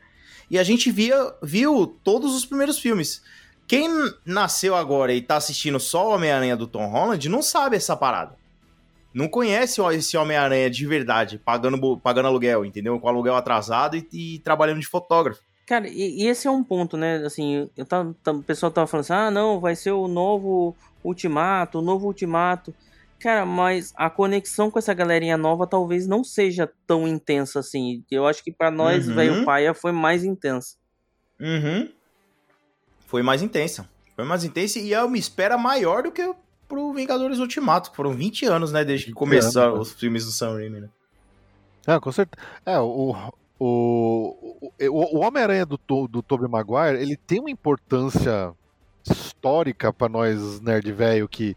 e a gente via, viu todos os primeiros filmes. Quem nasceu agora e tá assistindo só o Homem-Aranha do Tom Holland não sabe essa parada. Não conhece esse Homem-Aranha de verdade, pagando, pagando aluguel, entendeu? Com aluguel atrasado e, e trabalhando de fotógrafo. Cara, e, e esse é um ponto, né? Assim, eu tava, o pessoal tava falando assim: ah, não, vai ser o novo Ultimato, o novo Ultimato. Cara, mas a conexão com essa galerinha nova talvez não seja tão intensa assim. Eu acho que pra nós, Uhum. velho, paia foi mais intensa. Uhum. Foi mais intensa. Foi mais intensa e é uma espera maior do que pro Vingadores Ultimato. que Foram 20 anos, né? Desde que 20 começaram anos, os filmes do Sam Raimi, né? Ah, com certeza. É, o, o, o, o Homem-Aranha do, do Tobey Maguire, ele tem uma importância histórica pra nós, nerd velho, que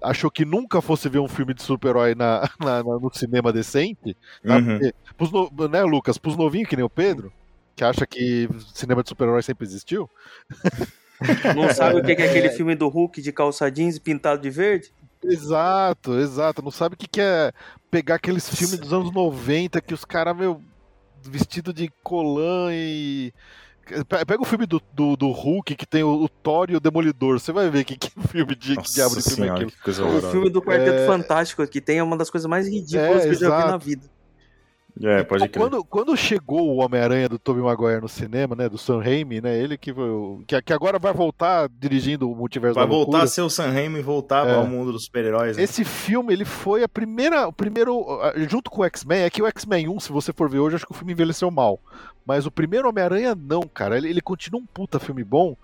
achou que nunca fosse ver um filme de super-herói na, na- no cinema decente. Tá? Uhum. Pros no- né, Lucas? Pros novinhos que nem o Pedro, que acha que cinema de super-herói sempre existiu. Não sabe o que é aquele filme do Hulk de calça jeans e pintado de verde? Exato, exato. Não sabe o que, é pegar aqueles filmes dos anos 90 que os caras, meu, vestido de colã e. Pe- Pega o filme do, do, do Hulk que tem o, o Thor e o Demolidor. Você vai ver que, que filme de que diabo de filme é aquilo. que coisa O filme do Quarteto É. Fantástico, que tem uma das coisas mais ridículas É, que eu já vi na vida. É, pode Então, crer. quando, quando chegou o Homem-Aranha do Tobey Maguire no cinema, né, do Sam Raimi, né, ele que, foi que, que agora vai voltar dirigindo o Multiverso Vai da voltar Loucura. a ser o Sam Raimi e voltar É. ao mundo dos super-heróis. né? Esse filme, ele foi a primeira, o primeiro, junto com o X-Men, é que o X-Men 1, se você for ver hoje, acho que o filme envelheceu mal. Mas o primeiro Homem-Aranha, não, cara. Ele, ele continua um puta filme bom.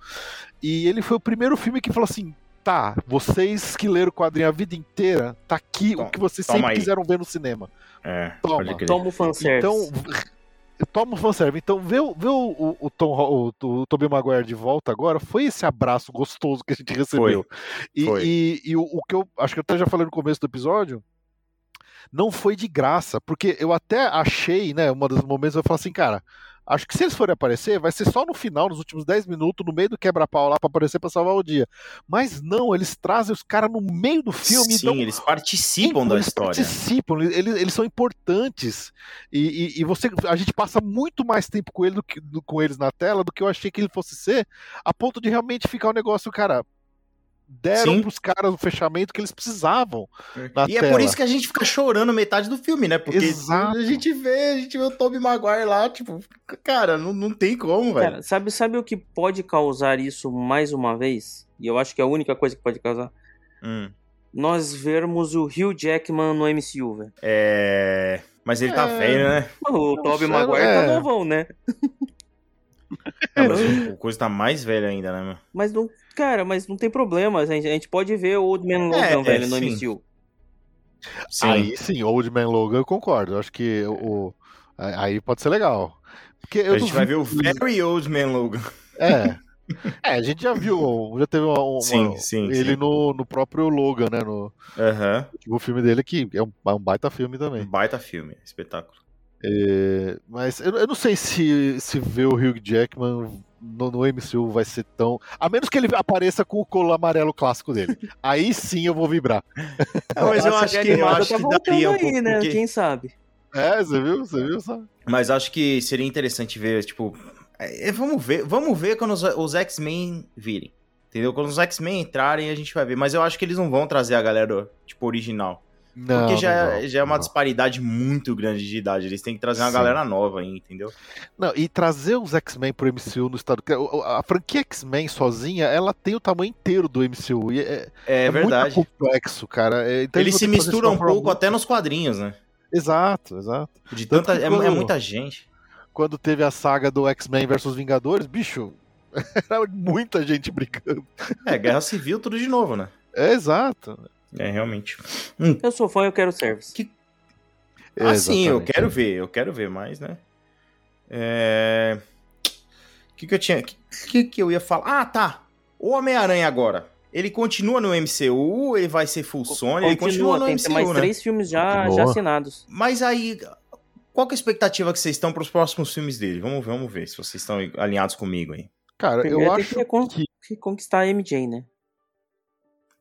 E ele foi o primeiro filme que falou assim: tá, vocês que leram o quadrinho a vida inteira, tá aqui Toma- o que vocês sempre aí. quiseram ver no cinema. É, Toma. pode crer. Toma o fanservice. Então, toma o fanservice. Então, ver, o- ver o, o, o Tom, o, o Tobey Maguire de volta agora foi esse abraço gostoso que a gente recebeu. E, Foi. e- e o, o que eu acho que eu até já falei no começo do episódio, não foi de graça, porque eu até achei, né, uma dos momentos eu falei assim, cara, acho que se eles forem aparecer, vai ser só no final, nos últimos 10 minutos, no meio do quebra-pau lá pra aparecer pra salvar o dia. Mas não, eles trazem os caras no meio do filme e Sim, dão eles participam Sim, da eles história. Participam, eles, eles são importantes. E, e, e você, a gente passa muito mais tempo com, ele do que, do- com eles na tela do que eu achei que ele fosse ser, a ponto de realmente ficar um negócio, cara. Deram Sim. pros caras o fechamento que eles precisavam. na E é tela. por isso que a gente fica chorando metade do filme, né? Porque Exato. a gente vê, a gente vê o Tobey Maguire lá, tipo, cara, não, não tem como, velho. Cara, sabe, sabe o que pode causar isso mais uma vez? E eu acho que é a única coisa que pode causar. Hum. Nós vermos o Hugh Jackman no MCU, velho. É. Mas ele tá É. velho, né? O Tobey sei, Maguire é. tá novão, né? É, mas o, o coisa tá mais velho ainda, né, meu? Mas não. Cara, mas não tem problema. A gente, a gente pode ver o Old Man É, Logan, velho, no sim. MCU. Sim. Aí sim, Old Man Logan, eu concordo. Eu acho que o, aí pode ser legal. Porque eu a gente vai ver o Very Old Man Logan. É. É, a gente já viu, já teve uma, uma- Sim, sim, ele sim. No, no próprio Logan, né? No, Aham. o filme dele, que é um, é um baita filme também. Um Baita filme, espetáculo. É, mas eu, eu não sei se, se ver o Hugh Jackman no, no MCU vai ser tão. A menos que ele apareça com o colo amarelo clássico dele. Aí sim eu vou vibrar. É, mas eu acho que, eu acho tá que voltando daria um aí, pouco, né? porque- Quem sabe? É, você viu? Você viu? Só? Mas acho que seria interessante ver, tipo. é, vamos ver, vamos ver quando os, os X-Men virem. Entendeu? Quando os X-Men entrarem, a gente vai ver. Mas eu acho que eles não vão trazer a galera, tipo, original. Não, Porque já, não, é- já é uma disparidade muito grande de idade. Eles têm que trazer uma Sim. galera nova aí, entendeu? Não, e trazer os X-Men pro MCU no estado. A franquia X-Men sozinha, ela tem o tamanho inteiro do MCU. E é, É, é verdade. muito complexo, cara. É, então Eles vão se misturam um pouco até nos quadrinhos, né? Exato, exato. De tanta. É, é muita gente. Quando teve a saga do X-Men versus Vingadores, bicho, era muita gente brigando. É, guerra civil, tudo de novo, né? É exato. É, realmente. Eu sou fã, eu quero service. Ah, sim, eu quero ver, eu quero ver mais, né? É. O que, que eu tinha. O que, que eu ia falar? Ah, tá. O Homem-Aranha agora. Ele continua no MCU, ele vai ser full Sony, ele continua no tem, MCU, tem mais né? três filmes já, já assinados. Mas aí, qual que é a expectativa que vocês estão para os próximos filmes dele? Vamos, vamos ver se vocês estão alinhados comigo aí. Cara, Primeiro eu acho que, que. que conquistar a MJ, né?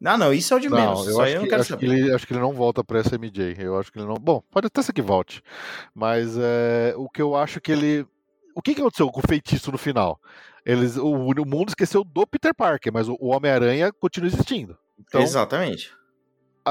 Ah, não, isso é o de menos. Não, eu Isso aí acho, eu não que, quero acho, ele, acho que ele não volta pra essa MJ. Eu acho que ele não. Bom, pode até ser que volte. Mas é, o que eu acho que ele. O que, que aconteceu com o feitiço no final? Eles, o, o mundo esqueceu do Peter Parker, mas o, o Homem-Aranha continua existindo. Então, Exatamente.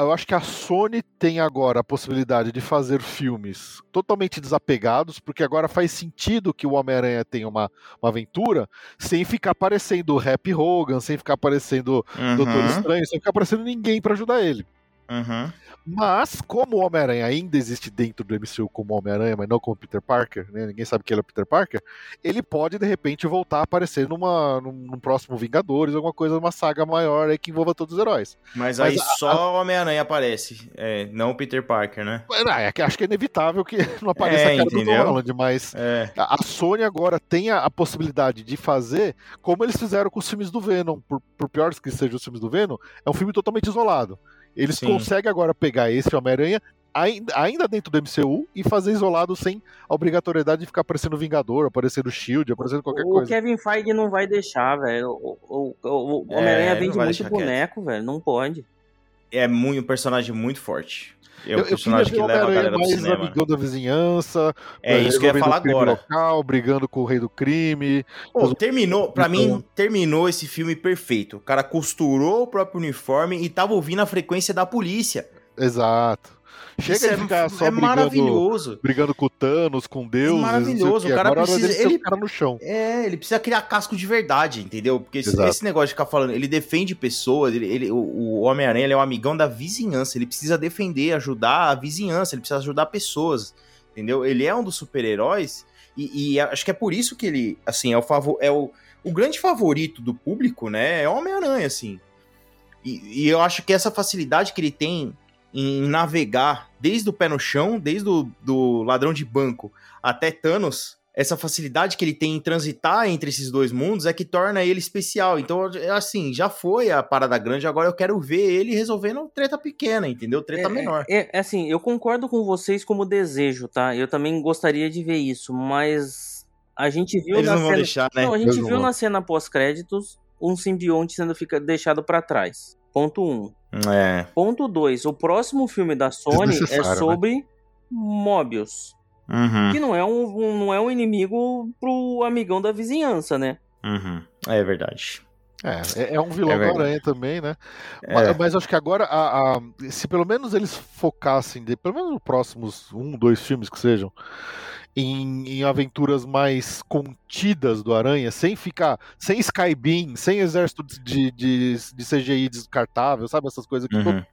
Eu acho que a Sony tem agora a possibilidade de fazer filmes totalmente desapegados, porque agora faz sentido que o Homem-Aranha tenha uma, uma aventura sem ficar aparecendo o Happy Hogan, sem ficar aparecendo o Doutor Uhum, Estranho, sem ficar aparecendo ninguém pra ajudar ele. Uhum. Mas, como o Homem-Aranha ainda existe dentro do MCU como Homem-Aranha, mas não como Peter Parker, né? Ninguém sabe que ele é o Peter Parker, ele pode, de repente, voltar a aparecer numa, num, num próximo Vingadores, alguma coisa, uma saga maior aí que envolva todos os heróis. Mas, Mas aí a- só o Homem-Aranha aparece, é, não o Peter Parker, né? É que acho que é inevitável que não apareça É, a cara do entendeu? Tom Holland, mas É, a a Sony agora tem a, a possibilidade de fazer como eles fizeram com os filmes do Venom, por, por piores que sejam os filmes do Venom, é um filme totalmente isolado. Eles Sim. conseguem agora pegar esse Homem-Aranha ainda, dentro do MCU e fazer isolado sem a obrigatoriedade de ficar aparecendo Vingador, aparecendo Shield, aparecendo qualquer o coisa. Kevin Feige não vai deixar, velho. O, o, o, o É, Homem-Aranha não vende muito boneco, velho. Não pode. É muito, um personagem muito forte. É um Eu, eu personagem ver que leva a galera pro mais cinema. amigão da vizinhança, É isso que eu ia falar agora. local, brigando com o rei do crime. Pô, terminou, pra Então- mim, terminou esse filme perfeito. O cara costurou o próprio uniforme e tava ouvindo a frequência da polícia. Exato. Chega de é, ficar só é brigando, maravilhoso. brigando com o Thanos, com Deus. maravilhoso, o cara agora é precisa- o ele- cara no chão. É, ele precisa criar casco de verdade, entendeu? Porque esse, esse negócio de ficar falando, ele defende pessoas, ele, ele- o, o Homem-Aranha ele é um amigão da vizinhança, ele precisa defender, ajudar a vizinhança, ele precisa ajudar pessoas, entendeu? Ele é um dos super-heróis e, e acho que é por isso que ele, assim, é o favor, é o, o grande favorito do público, né? É o Homem-Aranha, assim. E, e eu acho que essa facilidade que ele tem em navegar desde o pé no chão, desde o do ladrão de banco até Thanos, essa facilidade que ele tem em transitar entre esses dois mundos é que torna ele especial. Então, assim, já foi a parada grande, agora eu quero ver ele resolvendo treta pequena, entendeu? Treta é, menor. É, é assim, eu concordo com vocês como desejo, tá? Eu também gostaria de ver isso, mas a gente viu Eles na não vão cena... deixar, né? Não, a gente Eles não viu vão. na cena pós-créditos um simbionte sendo fica, deixado pra trás. Ponto 1. Um. É. Ponto 2. O próximo filme da Sony é né? sobre Mobius. Uhum, Que não é um, um- não é um inimigo pro amigão da vizinhança, né? uhum. É verdade. É, é- é um vilão É verdade. Aranha também, né? É. Mas, mas acho que agora, a- a- se pelo menos eles focassem, de- pelo menos nos próximos um, dois filmes que sejam, em, em aventuras mais contidas do Aranha, sem ficar, sem Skybeam, sem exército de, de, de CGI descartável, sabe? Essas coisas que todo Uhum.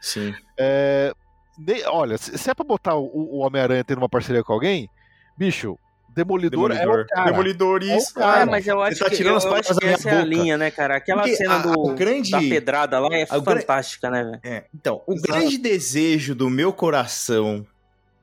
Sim. É, ne- olha, se se é pra botar o, o Homem-Aranha tendo uma parceria com alguém, bicho, Demolidor, é o cara. Demolidor, É o cara. é, mas eu acho tá que, tirando eu as acho que essa é a boca. linha, né, cara? Aquela Porque cena a- do, a grande- da pedrada lá é a gra- fantástica, né, velho? É, então, o Exato. grande desejo do meu coração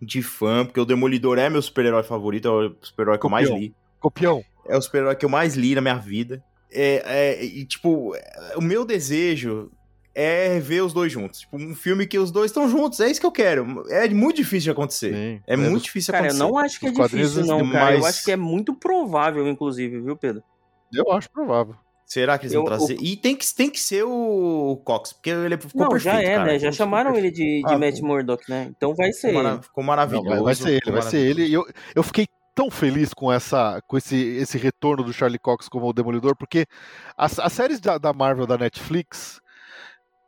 de fã, porque o Demolidor é meu super-herói favorito, é o super-herói que eu mais li. Copião. É o super-herói que eu mais li na minha vida. É, é, e, tipo, é, o meu desejo é ver os dois juntos. Tipo, um filme que os dois estão juntos. É isso que eu quero. É muito difícil de acontecer. Sim. É, muito dos- difícil de Cara, eu acontecer. não acho que é difícil, não, cara. Eu mais. acho que é muito provável, inclusive, viu, Pedro? Eu acho provável. Será que eles Eu- vão trazer? E tem que, tem que ser o Cox, porque ele ficou não, perfeito. já é, cara. né? Já chamaram ele de, de Ah, Matt Murdock, né? Então vai ser Ficou, ele. mara- ficou Não, maravilhoso. vai, vai ser ele, vai ser ele. E eu, eu fiquei tão feliz com essa com esse, esse retorno do Charlie Cox como o Demolidor, porque as, as séries da, da Marvel da Netflix,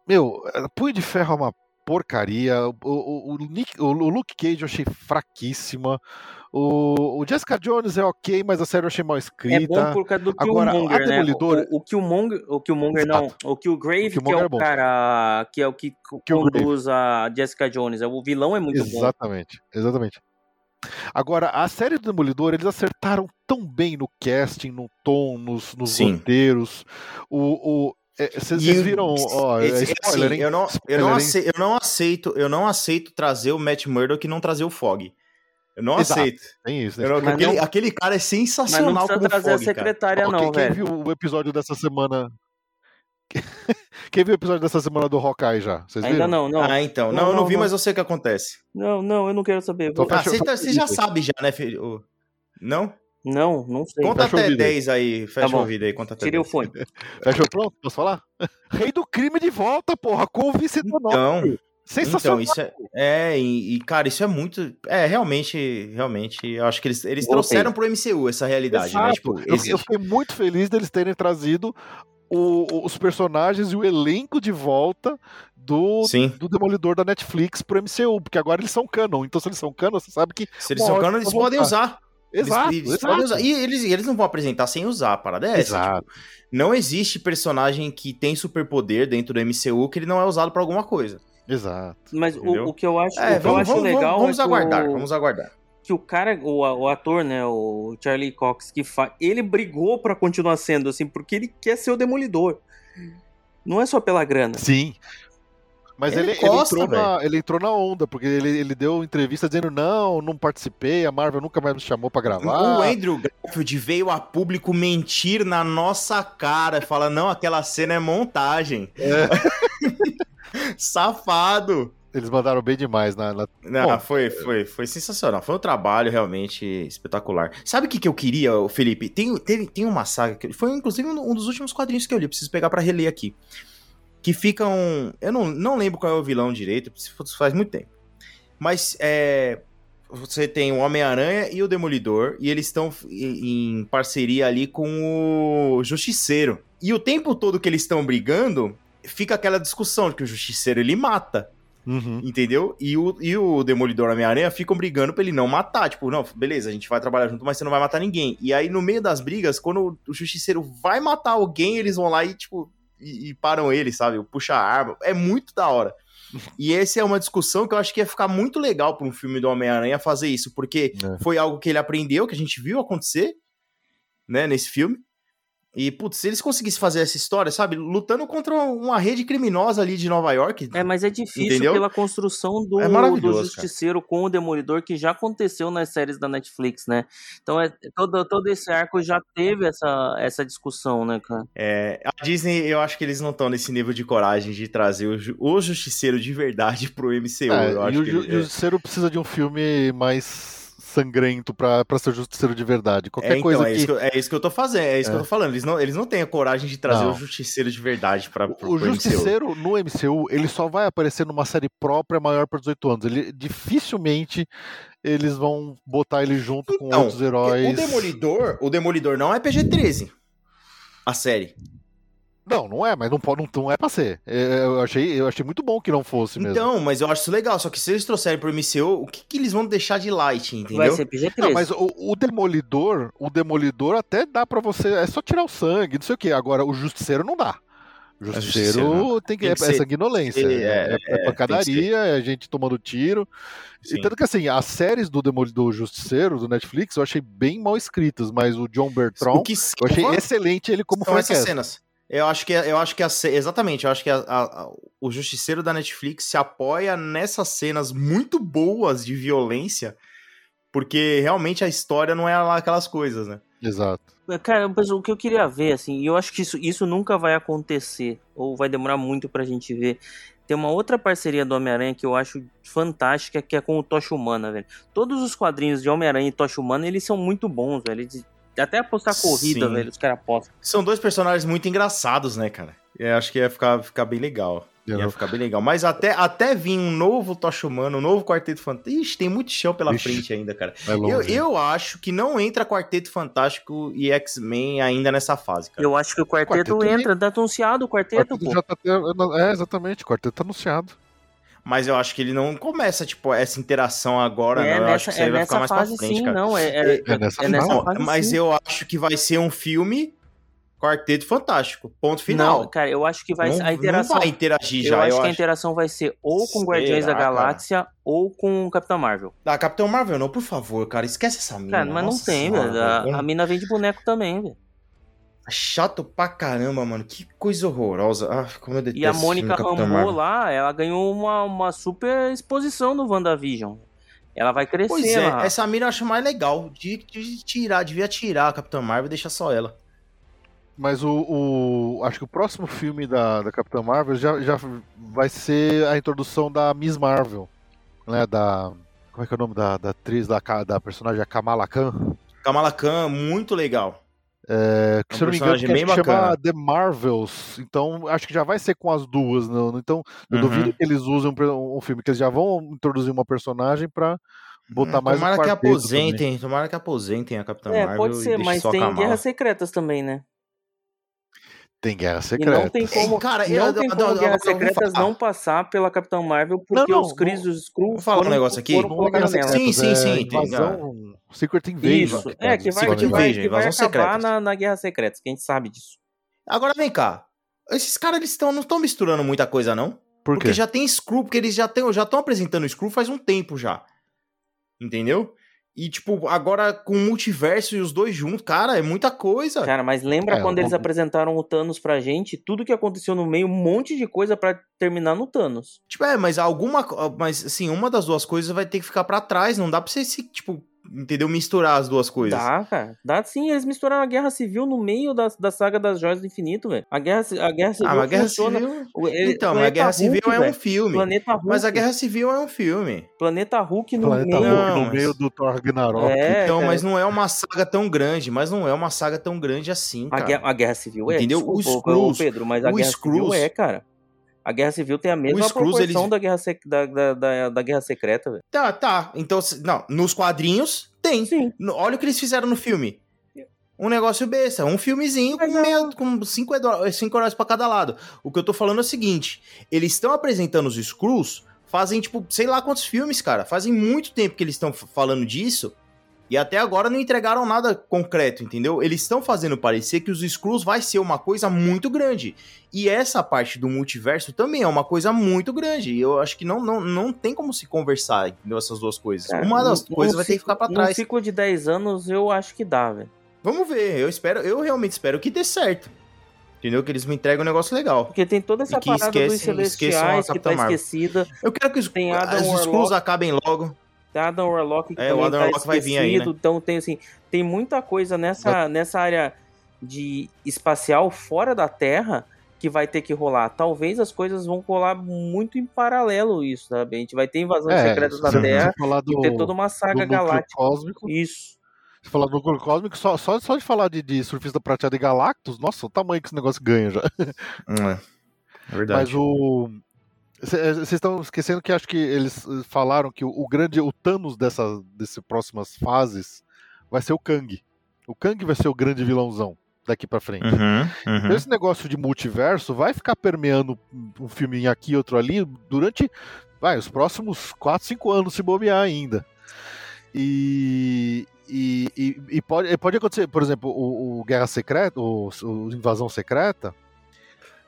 meu, Punho de Ferro é uma porcaria. O, o, o, Nick, o, o Luke Cage eu achei fraquíssima. O, o Jessica Jones é ok, mas a série eu achei mal escrita. É bom por causa do Agora, Killmonger, a né? Demolidor- O, o Killmonger, o Killmonger não, o Killgrave, O que é Killmonger é o bom. cara que é o que Killgrave. conduz a Jessica Jones. O vilão é muito bom. Exatamente, exatamente. Agora, a série do Demolidor, eles acertaram tão bem no casting, no tom, nos, nos roteiros. O. o vocês E viram, ó, é spoiler, assim, hein? eu, não, eu, Spoiler, não hein? aceito, eu não aceito, eu não aceito trazer o Matt Murdock e não trazer o Fog. Eu não Exato. aceito. Tem isso, né? Eu não- aquele, não- aquele cara é Mas não sensacional precisa como trazer a Fog, cara. secretária, Ó, não, quem, quem velho. viu o episódio dessa semana. Quem viu o episódio dessa semana do Hawkeye já? Vocês Ainda viram? não, não. Ah, então. Não, Não, eu não não, vi, não. mas eu sei o que acontece. Não, não, eu não quero saber. Então Vou- Ah, você, tá- você o já sabe já, né, filho? Não? Não, não sei. Conta Fecha o até vídeo aí. 10 aí. Fecha bom. o vídeo aí, conta até Tirei o 10. fone. Fechou pronto? Posso falar? Rei do crime de volta, porra, com o vencedor Então, Sensacional. então, isso é. É, e, e, cara, isso é muito. É, realmente, realmente, eu acho que eles, eles trouxeram pro MCU essa realidade, né? Exato. Tipo, eu, eu fiquei muito feliz deles terem trazido o- o- os personagens e o elenco de volta do, Sim. do Demolidor da Netflix pro MCU, porque agora eles são canon. Então, se eles são canon, você sabe que. Se eles são canon, eles podem usar. Eles- Exato, eles, exato. podem usar. E eles, eles não vão apresentar sem usar, a parada é essa. Exato. Tipo, não existe personagem que tem superpoder dentro do MCU que ele não é usado pra alguma coisa. Exato. Mas o, o que eu acho, É, o que eu vamos, acho vamos, legal vamos, vamos é aguardar, o, vamos aguardar. que o cara, o, o ator, né, o Charlie Cox, que faz, ele brigou pra continuar sendo assim, porque ele quer ser o Demolidor. Não é só pela grana. Sim. Mas Ele ele, ele, entrou na, ele entrou na onda, porque ele, ele deu entrevista dizendo: não, não participei, a Marvel nunca mais me chamou pra gravar. O Andrew Garfield veio a público mentir na nossa cara. Fala, não, aquela cena é montagem. É. Safado. Eles mandaram bem demais na. na- Não, Bom, foi, foi, foi sensacional. Foi um trabalho realmente espetacular. Sabe o que, que eu queria, Felipe? Tem, teve, tem uma saga que foi inclusive um dos últimos quadrinhos que eu li. Preciso pegar pra reler aqui. Que fica um. Eu não, não lembro qual é o vilão direito, faz muito tempo. Mas é. Você tem o Homem-Aranha e o Demolidor, e eles estão em em parceria ali com o Justiceiro. E o tempo todo que eles estão brigando, fica aquela discussão de que o Justiceiro ele mata. Uhum. Entendeu? E o, e o Demolidor e Homem-Aranha ficam brigando pra ele não matar. Tipo, não, beleza, a gente vai trabalhar junto, mas você não vai matar ninguém. E aí, no meio das brigas, quando o Justiceiro vai matar alguém, eles vão lá e, tipo, e, e param ele, sabe? Puxa a arma. É muito da hora. E essa é uma discussão que eu acho que ia ficar muito legal pra um filme do Homem-Aranha fazer isso, porque É. foi algo que ele aprendeu, que a gente viu acontecer, né, nesse filme. E, putz, se eles conseguissem fazer essa história, sabe? Lutando contra uma rede criminosa ali de Nova York. É, mas é difícil Entendeu? pela construção do, É do maravilhoso, Justiceiro com o Demolidor, que já aconteceu nas séries da Netflix, né? Então, é, todo, todo esse arco já teve essa, essa discussão, né, cara? É, a Disney, eu acho que eles não estão nesse nível de coragem de trazer o, o Justiceiro de verdade pro MCU. É, eu e acho o que ele- é. Justiceiro precisa de um filme mais sangrento pra, pra ser Justiceiro de verdade. é, Qualquer então, coisa é, que. isso que eu, é isso que eu tô fazendo, é isso que É. eu tô falando. Eles não, eles não têm a coragem de trazer Não. o Justiceiro de verdade pra, pro, O pro MCU. Justiceiro no MCU, ele só vai aparecer numa série própria maior para 18 anos. Ele dificilmente eles vão botar ele junto com Então, outros heróis. O Demolidor, o Demolidor não é PG-13. A série. Não, não é, mas não pode, não, não é pra ser. É, Eu achei, eu achei muito bom que não fosse mesmo. Então, mas eu acho isso legal. Só que se eles trouxerem pro MCU, o que, que eles vão deixar de light, entendeu? Vai ser PG-13. Não, mas o, o Demolidor, o Demolidor até dá pra você, é só tirar o sangue, não sei o que. Agora o Justiceiro não dá. O Justiceiro, Justiceiro tem que, Tem é, que é ser- sanguinolência, é, é, é- é é, pancadaria, é gente tomando tiro. Sim. E tanto que assim, as séries do Demolidor Justiceiro, do Netflix, eu achei bem mal escritas, mas o John Bertrand, O que eu achei excelente ele como são essas Frank cenas. Eu acho que eu acho que a, exatamente, eu acho que a- a- a- o justiceiro da Netflix se apoia nessas cenas muito boas de violência, porque realmente a história não é lá aquelas coisas, né? Exato. Cara, mas o que eu queria ver, assim, e eu acho que isso, isso nunca vai acontecer, ou vai demorar muito pra gente ver. Tem uma outra parceria do Homem-Aranha que eu acho fantástica, que é com o Tocha Humana, velho. Todos os quadrinhos de Homem-Aranha e Tocha Humana, eles são muito bons, velho. Eles- até apostar corrida, Sim. velho, os caras apostam. São dois personagens muito engraçados, né, cara? Eu acho que ia ficar, ficar bem legal. Ia Eu- ficar bem legal. Mas até, até vir um novo Tocha Humano, um novo Quarteto Fantástico. Ixi, tem muito chão pela Ixi. frente ainda, cara. É longe. Eu, eu acho que não entra Quarteto Fantástico e X-Men ainda nessa fase, cara. Eu acho que o quarteto, Quarteto entra, tá anunciado o quarteto, quarteto pô. já tá É, exatamente, o quarteto tá anunciado. Mas eu acho que ele não começa, tipo, essa interação agora, É não. Eu acho que nessa, isso aí é vai nessa ficar mais pra frente, sim, cara. não. É, é, É nessa é nessa fase. fase Mas sim. eu acho que vai ser um filme Quarteto Fantástico. Ponto final. Não, cara, eu acho que vai não, ser. A interação. não vai interagir eu já, acho eu que a acho. interação vai ser ou com Será, Guardiões da cara? Galáxia ou com Capitão Marvel. Ah, Capitão Marvel não, por favor, cara. Esquece essa mina. Cara, mas não Nossa tem, senhora, velho. A, velho. a mina vem de boneco também, velho. Chato pra caramba, mano. Que coisa horrorosa. Ah, como eu detesto E a Mônica Rambeau lá, ela ganhou uma, uma super exposição no WandaVision. Ela vai crescer Pois é, lá. essa mina eu acho mais legal. De, de tirar, devia tirar a Capitão Marvel e deixar só ela. Mas o, o- Acho que o próximo filme da, da Capitã Marvel já, já vai ser a introdução da Miss Marvel. Né? Da. Como é que é o nome da, da atriz, da, da personagem, a Kamala Khan? Kamala Khan, muito legal. É, que, É um se eu não me engano, personagem que bem acho que chama bacana. The Marvels. Então, acho que já vai ser com as duas. Não, então, eu Uhum. duvido que eles usem um, um filme, que eles já vão introduzir uma personagem pra botar mais um tomara que quarteto também. aposentem, tomara que aposentem a Capitã É, Marvel pode e ser, mas tem. Guerras Secretas também, né? Tem Guerra E Secreta. não tem como, Cara, não eu- tem eu- como eu- Guerras Secretas não passar pela Capitão Marvel porque Não, não, os Cris e os Skrulls falar um negócio aqui. é nela. Sim, sim, é sim, Invasão, Secret Invasion. Isso, que é, que vai, Secret que vai, que vai Invasão acabar na, na Guerra Secretas, que a gente sabe disso. Agora vem cá. Esses caras eles tão, não estão misturando muita coisa, não? Por Porque já tem Screw, porque eles já estão já apresentando o Screw faz um tempo já. Entendeu? E, tipo, agora com o multiverso e os dois juntos, cara, é muita coisa. Cara, mas lembra É, quando o- eles apresentaram o Thanos pra gente? Tudo que aconteceu no meio, um monte de coisa pra terminar no Thanos. Tipo, é, mas alguma. Mas, assim, uma das duas coisas vai ter que ficar pra trás. Não dá pra você se, tipo, entendeu? Misturar as duas coisas. Dá, cara. Dá sim, eles misturaram a Guerra Civil no meio da, da saga das Joias do Infinito, velho. A Guerra, a Guerra Civil Ah, mas a Guerra funciona... Civil. ele- Então, mas a Planeta Guerra Civil Hulk, é um filme. Planeta Hulk. Mas a Guerra Civil é um filme. Planeta Hulk no Planeta meio. Hulk Não, no mas- meio do Thor Ragnarok. É, então, cara. mas não é uma saga tão grande. Mas não é uma saga tão grande assim, A cara. guerra, a guerra Civil é. Entendeu? Desculpa, O Skrulls- Pedro, mas a o Guerra Civil Skrulls- é, cara. A Guerra Civil tem a mesma Skrulls, proporção eles- da, guerra sec- da, da, da, da Guerra Secreta, velho. Tá, tá. Então, não, nos quadrinhos tem. Sim. No- Olha o que eles fizeram no filme. Um negócio besta, um filmezinho com, é meia- com cinco, cinco heróis pra cada lado. O que eu tô falando é o seguinte: eles estão apresentando os Skrulls, fazem, tipo, sei lá quantos filmes, cara. Fazem muito tempo que eles estão falando disso. E até agora não entregaram nada concreto, entendeu? Eles estão fazendo parecer que os Skrulls vai ser uma coisa muito grande. E essa parte do multiverso também é uma coisa muito grande. E eu acho que não, não, não tem como se conversar, entendeu? Essas duas coisas. Cara, uma das coisas vai ter que ciclo- ficar pra trás. ciclo de 10 anos, eu acho que dá, velho. Vamos ver, eu espero, eu realmente espero que dê certo. Entendeu? Que eles me entreguem um negócio legal. Porque tem toda essa E que parada dos esquecem- esqueçam a celestiais que tá Marvel. esquecida. Eu quero que os. Skrulls acabem logo. Adam Warlock que É, o também Adam tá Warlock vai vir aí, né? Então tem assim, tem muita coisa nessa, nessa área de espacial fora da Terra que vai ter que rolar. Talvez as coisas vão rolar muito em paralelo isso, sabe? A gente vai ter invasões É, secretas se da Terra falar do, e ter toda uma saga galáctica. cósmico, Isso. se falar do núcleo cósmico, só, só, só de falar de, de surfista prateado e Galactus, nossa, o tamanho que esse negócio ganha já. É, verdade. Mas o. Vocês estão esquecendo que acho que eles eh, falaram que o, o grande, o Thanos dessas desse próximas fases vai ser o Kang. O Kang vai ser o grande vilãozão daqui pra frente. Uhum, uhum. Então esse negócio de multiverso vai ficar permeando um filminho aqui e outro ali durante vai, os próximos 4, 5 anos se bobear ainda. E, e, e- e pode, pode acontecer, por exemplo, o, o Guerra Secreta, o, o Invasão Secreta,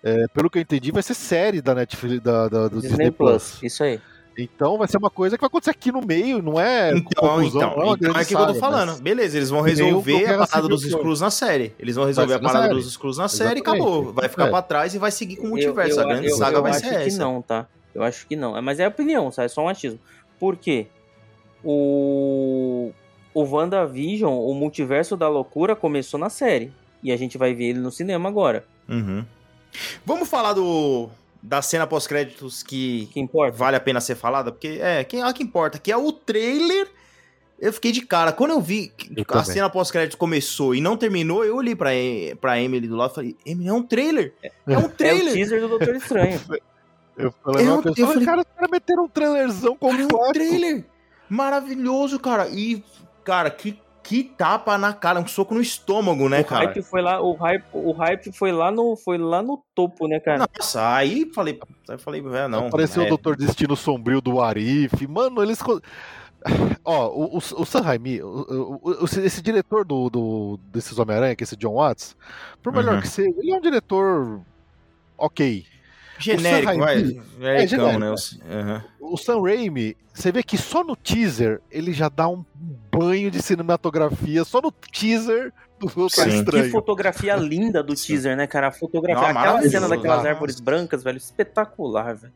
é, pelo que eu entendi, vai ser série da Netflix, da, da- do Disney, Disney Plus. Plus. Isso aí. Então vai ser uma coisa que vai acontecer aqui no meio, não é Então, então, não é então é aquilo que eu tô falando. mas- Beleza, eles vão Que o resolver a parada dos. Skrulls na série. Eles vão resolver a parada série. dos Skrulls na série e acabou. Vai ficar É. pra trás e vai seguir com o Eu- multiverso. eu, a grande eu, saga eu vai acho ser que essa. não, tá? Eu acho que não. Mas é opinião, sabe? É só um achismo. Por quê? O. O WandaVision, o multiverso da loucura, começou na série. E a gente vai ver ele no cinema agora. Uhum. Vamos falar do da cena pós-créditos que Que importa? vale a pena ser falada, porque é, quem é que importa, que é o trailer. Eu fiquei de cara. Quando eu vi que Eu a cena pós-créditos começou e não terminou, eu olhei pra, pra Emily do lado e falei: Emily, é um trailer! É um É o trailer! teaser do Doutor Estranho. Eu falei, uma pessoa, eu falei- cara, os caras meteram um trailerzão Cara, é um trailer maravilhoso, cara. E, cara, que, que tapa na cara, um soco no estômago, né, o cara? hype foi lá, o hype, o hype foi lá no, foi lá no topo, né, cara? Nossa, aí falei, aí falei, é, não. Apareceu é, o Doutor Destino Sombrio do Arif. Mano, eles. Ó, o, o, o Sam Raimi, o- o- o- esse diretor do, do- desses Homem-Aranha, que é esse John Watts, por melhor Uhum. que seja, ele é um diretor ok. Genérico, o Sam vai. Raimi- É, genérico, né? é. aham. O Sam Raimi, você vê que só no teaser ele já dá um banho de cinematografia, só no teaser do Doutor Sim. Que fotografia linda do teaser, né, cara? A fotografia, Não, aquela cena daquelas árvores brancas, velho, espetacular, velho.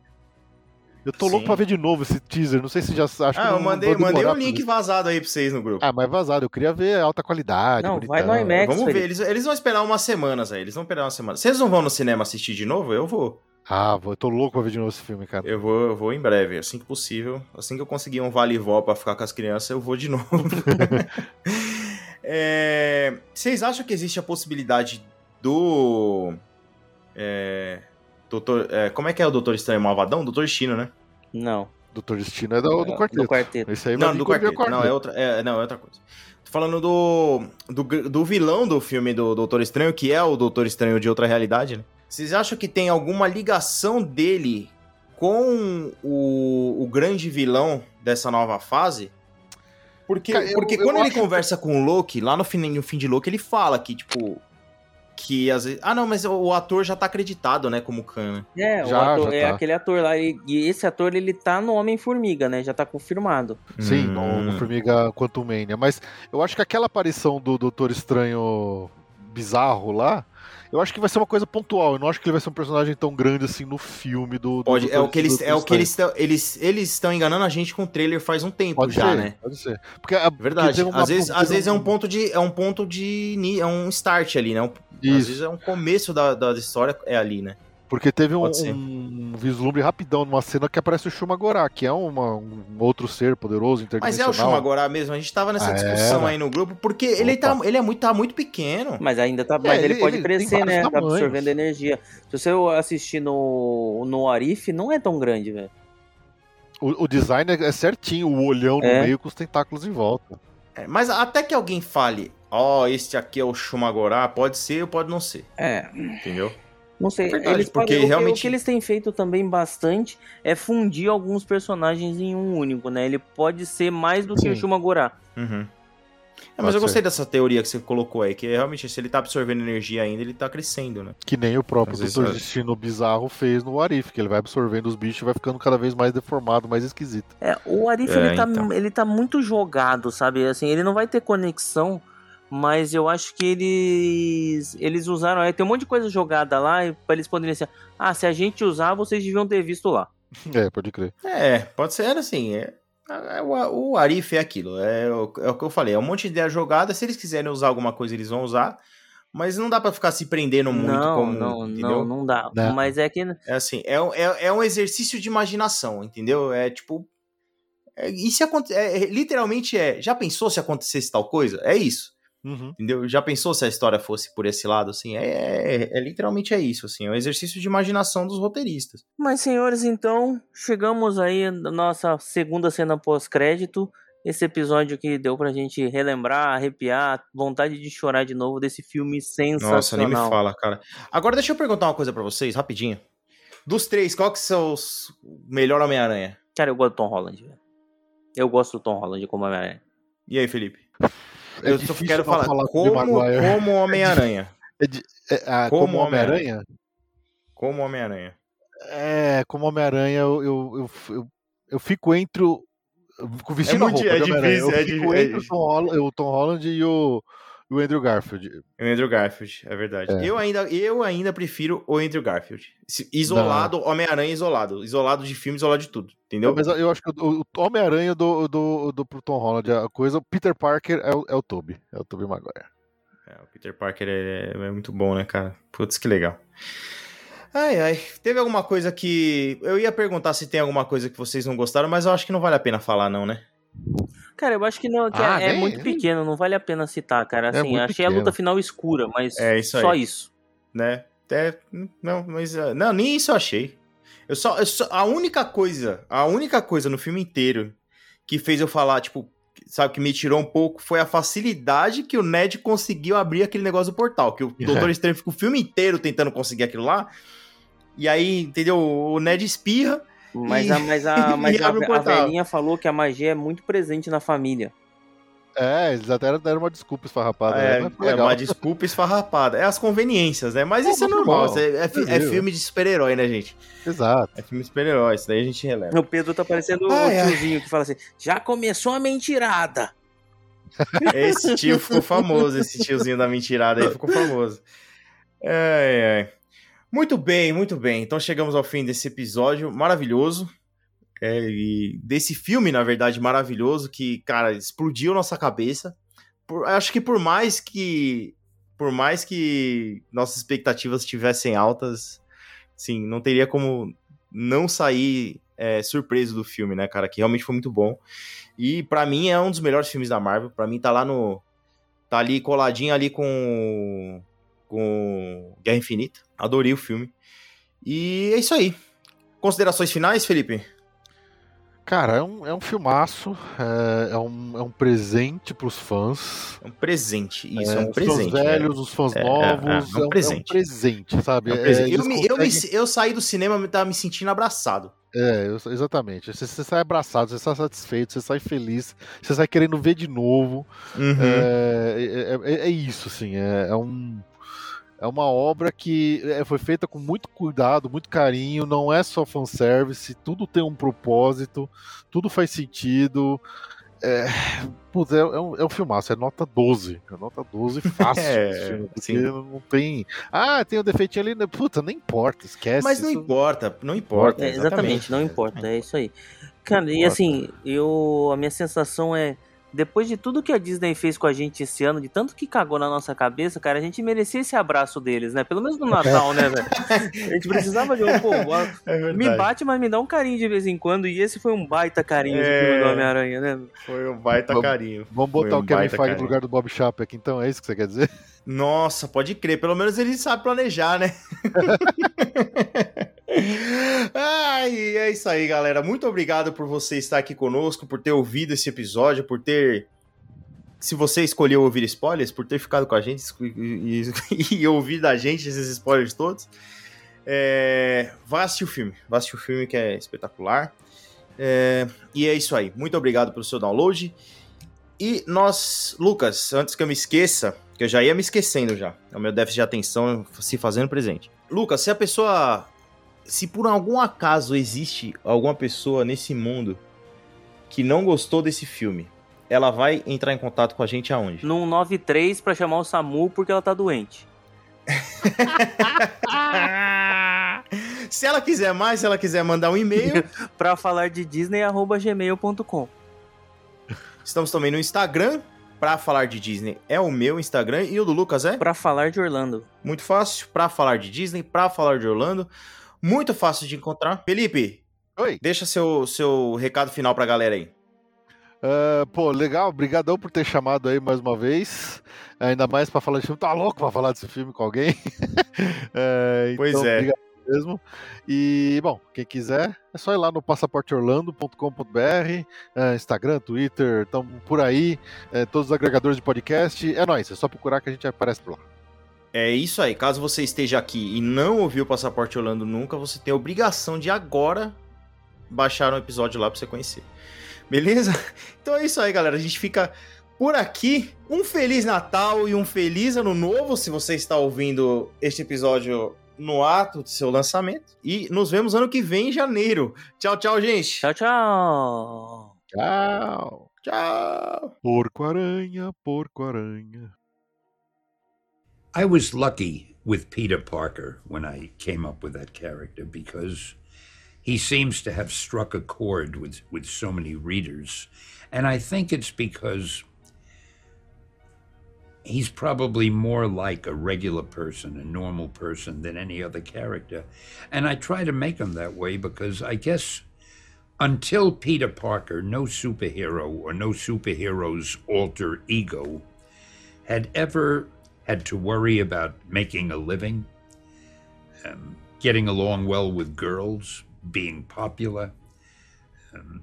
Eu tô louco Sim. pra ver de novo esse teaser, não sei se já acho que Ah, eu mandei, mandei um link vazado aí pra vocês no grupo. Ah, mas vazado, eu queria ver alta qualidade. Não, vai bonitão. no IMAX. Vamos Felipe. ver, eles, eles vão esperar umas semanas aí, eles vão esperar uma semana. Vocês não vão no cinema assistir de novo? Eu vou. Ah, eu tô louco pra ver de novo esse filme, cara. Eu vou, eu vou em breve, assim que possível. Assim que eu conseguir um vale-vó pra ficar com as crianças, eu vou de novo. É, vocês acham que existe a possibilidade do. É, doutor, é, como é que é o Doutor Estranho Malvadão? Doutor Destino, né? Não. Doutor Destino é do, do É, quarteto. Do quarteto. Esse aí Não, do vier quarteto. Não, é outra, é, não, é outra coisa. Tô falando do, do, do vilão do filme do Doutor Estranho, que é o Doutor Estranho de outra realidade, né? Vocês acham que tem alguma ligação dele com o, o grande vilão dessa nova fase? Porque, Cara, eu- porque eu quando ele conversa com o Loki, lá no fim, no fim de Loki, ele fala que, tipo. Que às vezes. Ah, não, mas o, ator já tá acreditado, né, como Khan. né? É, o Já, ator- já é tá. aquele ator lá. E, e esse ator, ele tá no Homem-Formiga, né? Já tá confirmado. Sim, Hum. no, no Formiga Quantum Mania. Mas eu acho que aquela aparição do Doutor Estranho bizarro lá, eu acho que vai ser uma coisa pontual. Eu não acho que ele vai ser um personagem tão grande assim no filme do. do Pode, é Doutor- o que eles, do é o que eles estão, eles, eles estão enganando a gente com o trailer faz um tempo Pode já, ser, né? Pode ser. Porque a, Verdade. porque Às vezes, às vezes é um ponto de, é um ponto de, é um start ali, né? Um- Às vezes é um começo da, da história é ali, né? Porque teve um, um vislumbre rapidão numa cena que aparece o Shumagorá, que é uma- um outro ser poderoso, Mas é o interdimensional. Shumagorá mesmo. A gente tava nessa Ah, discussão era. aí no grupo porque ele tá, ele é muito, tá muito pequeno. Mas ainda tá. Mas ele, ele- pode ele crescer, né? Tá absorvendo energia. Se você assistir no, no Arif, não é tão grande, velho. O, o design é é certinho, o olhão no É. meio com os tentáculos em volta. É, mas até que alguém fale, ó, este aqui é o Shumagorá, pode ser ou pode não ser, É. entendeu? Não sei, É verdade, eles porque podem- o que- realmente- o que eles têm feito também bastante é fundir alguns personagens em um único, né? Ele pode ser mais do que o Sim. Shumagorá. Uhum. É, Pode mas eu ser. gostei dessa teoria que você colocou aí, que realmente se ele tá absorvendo energia ainda, ele tá crescendo, né? Que nem o próprio Doutor é. Destino Bizarro fez no Arif, que ele vai absorvendo os bichos e vai ficando cada vez mais deformado, mais esquisito. É, o Arif, É, ele, tá, então. ele tá muito jogado, sabe? Assim, ele não vai ter conexão, mas eu acho que eles eles usaram... é, Tem um monte de coisa jogada lá, e pra eles poderem dizer, ah, se a gente usar, vocês deviam ter visto lá. É, pode crer. É, pode ser assim. É, é, o, o Arif é aquilo. É, o- é o que eu falei. É um monte de ideia jogada. Se eles quiserem usar alguma coisa, eles vão usar. Mas não dá pra ficar se prendendo muito não, como. não, entendeu? não, não dá. Não. Mas é que... É assim, é, um- é, é um exercício de imaginação, entendeu? É tipo. É, e se aconte- é, é, literalmente é. Já pensou se acontecesse tal coisa? É isso. Uhum. Entendeu? Já pensou se a história fosse por esse lado, assim? É, é, é literalmente é isso, assim. É um exercício de imaginação dos roteiristas. Mas, senhores, então, chegamos aí na nossa segunda cena pós-crédito. Esse episódio que deu pra gente relembrar, arrepiar, vontade de chorar de novo desse filme sensacional. Nossa, nem me fala, cara. Agora deixa eu perguntar uma coisa pra vocês, rapidinho. Dos três, qual que são os o melhor Homem-Aranha? Cara, eu gosto do Tom Holland, velho. Eu gosto do Tom Holland como Homem-Aranha. E aí, Felipe? É eu só quero falar, falar como, como Homem-Aranha. É é, ah, Como como Homem-Aranha? Como Homem-Aranha. É, como Homem-Aranha, eu, eu, eu, eu, eu fico entre o. Com vestindo a muito- roupa é de Homem-Aranha. difícil, Eu é fico di- é entre o, Tom Holland, o Tom Holland e o, o Andrew Garfield. O Andrew Garfield, é verdade. É. Eu, ainda, eu ainda prefiro o Andrew Garfield. Isolado, Homem-Aranha isolado. Isolado de filme, isolado de tudo. Entendeu? Mas eu acho que o, o Homem-Aranha do, do, do, Tom Holland, a coisa. O Peter Parker é o, é o Tobey. É o Tobey Maguire. É, o Peter Parker é, é muito bom, né, cara? Putz, que legal. Ai, ai. Teve alguma coisa que. Eu ia perguntar se tem alguma coisa que vocês não gostaram, mas eu acho que não vale a pena falar, não, né? Cara, eu acho que não, que Ah, é, é muito pequeno, não vale a pena citar, cara. É Assim, muito achei a pequeno. luta final escura, mas É, isso só aí. isso. Né? É, não, mas. ah, Não, nem isso eu achei. Eu só, eu só- A única coisa. A única coisa no filme inteiro que fez eu falar, tipo, sabe, que me tirou um pouco foi a facilidade que o Ned conseguiu abrir aquele negócio do portal. Que o Doutor Estranho fica o filme inteiro tentando conseguir aquilo lá. E aí, entendeu? O Ned espirra. Mas, e, a, mas, a, mas a, a velhinha falou que a magia é muito presente na família. É, eles até deram uma desculpa esfarrapada. É, né? É uma desculpa esfarrapada. É as conveniências, né? Mas isso é foi normal. bom. isso É, é fi- é Entendeu? filme de super-herói, né, gente? Exato. É filme de super-herói. Isso daí a gente releva. O Pedro tá parecendo o tiozinho que fala assim: já começou a mentirada. Esse tio ficou famoso, esse tiozinho da mentirada aí ficou famoso. Ai, ai. Muito bem, muito bem. Então chegamos ao fim desse episódio maravilhoso. É, desse filme, na verdade, maravilhoso, que, cara, explodiu nossa cabeça. Por- acho que por mais que. Por mais que nossas expectativas estivessem altas, sim, não teria como não sair é, surpreso do filme, né, cara? Que realmente foi muito bom. E pra mim é um dos melhores filmes da Marvel. Pra mim tá lá no. Tá ali coladinho ali com. Com Guerra Infinita. Adorei o filme. E é isso aí. Considerações finais, Felipe? Cara, é um, é um filmaço, é, é um, é um presente pros fãs. É um presente. Isso, é, um os presente. fãs velhos, os fãs É, é, novos. é, é um presente. presente, sabe? É um presente. É, eu, me- eu, me- conseguem- eu saí do cinema tava me sentindo abraçado. É, eu- exatamente. Você, você sai abraçado, você sai satisfeito, você sai feliz, você sai querendo ver de novo. Uhum. É, é- é- é isso, assim. É, é um. É uma obra que é, foi feita com muito cuidado, muito carinho, não é só fanservice, tudo tem um propósito, tudo faz sentido. É, putz, é, é um, é um filmaço, é nota 12. É nota 12 fácil. É, sim. não tem. Ah, tem o defeitinho ali. né? Puta, nem importa, esquece. Mas não isso. importa, não importa. É, exatamente, não importa, é isso aí. Cara, e importa. assim, eu a minha sensação é depois de tudo que a Disney fez com a gente esse ano, de tanto que cagou na nossa cabeça, cara, a gente merecia esse abraço deles, né? Pelo menos no Natal, né, velho? A gente precisava de um, pô, É me bate, mas me dá um carinho de vez em quando. E esse foi um baita carinho esse É. do Homem-Aranha, né? Foi um baita Vamos- carinho. Vamos botar um o Kevin Feige no lugar do Bob Chapek, então é isso que você quer dizer? Nossa, pode crer. Pelo menos ele sabe planejar, né? Ai, é isso aí, galera. Muito obrigado por você estar aqui conosco, por ter ouvido esse episódio, por ter. Se você escolheu ouvir spoilers, por ter ficado com a gente e, e, e ouvir da gente esses spoilers todos. É, vai assistir o filme. Vai assistir o filme que é espetacular. É, e é isso aí. Muito obrigado pelo seu download. E nós, Lucas, antes que eu me esqueça, que eu já ia me esquecendo já, é o meu déficit de atenção se fazendo presente. Lucas, se a pessoa. Se por algum acaso existe alguma pessoa nesse mundo que não gostou desse filme, ela vai entrar em contato com a gente aonde? Num 93 pra chamar o SAMU porque ela tá doente. se ela quiser mais, se ela quiser mandar um e-mail, Pra falar de Disney, arroba gmail.com. estamos também no Instagram. Pra falar de Disney é o meu Instagram e o do Lucas é? Pra falar de Orlando. Muito fácil. Pra falar de Disney, pra falar de Orlando. Muito fácil de encontrar. Felipe, Oi. deixa seu, seu recado final pra galera aí. Ah, pô, legal, obrigadão por ter chamado aí mais uma vez. Ainda mais pra falar de filme. Tá louco pra falar desse filme com alguém? É, Pois então, é. obrigado mesmo. E, bom, quem quiser, é só ir lá no passaporteorlando.com.br, é, Instagram, Twitter, estão por aí, é, todos os agregadores de podcast. É nóis, é só procurar que a gente aparece por lá. É isso aí. Caso você esteja aqui e não ouviu o Passaporte Orlando nunca, você tem a obrigação de agora baixar um episódio lá pra você conhecer. Beleza? Então é isso aí, galera. A gente fica por aqui. Um Feliz Natal e um Feliz Ano Novo, se você está ouvindo este episódio no ato do seu lançamento. E nos vemos ano que vem, em janeiro. Tchau, tchau, gente. Tchau, tchau. Tchau! Tchau. Porco-aranha, porco-aranha. I was lucky with Peter Parker when I came up with that character because he seems to have struck a chord with, with so many readers. And I think it's because he's probably more like a regular person, a normal person, than any other character. And I try to make him that way because I guess until Peter Parker, no superhero or no superhero's alter ego had ever had to worry about making a living, um, getting along well with girls, being popular. Um,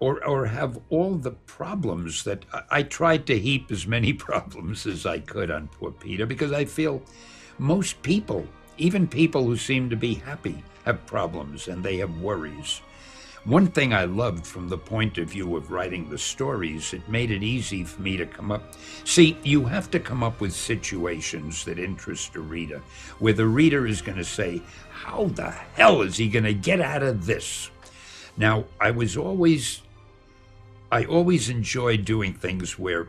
or or have all the problems that I, I tried to heap as many problems as I could on poor Peter because I feel most people, even people who seem to be happy, have problems and they have worries. One thing I loved from the point of view of writing the stories, it made it easy for me to come up. See, you have to come up with situations that interest a reader, where the reader is going to say, How the hell is he going to get out of this? Now, I was always, I always enjoyed doing things where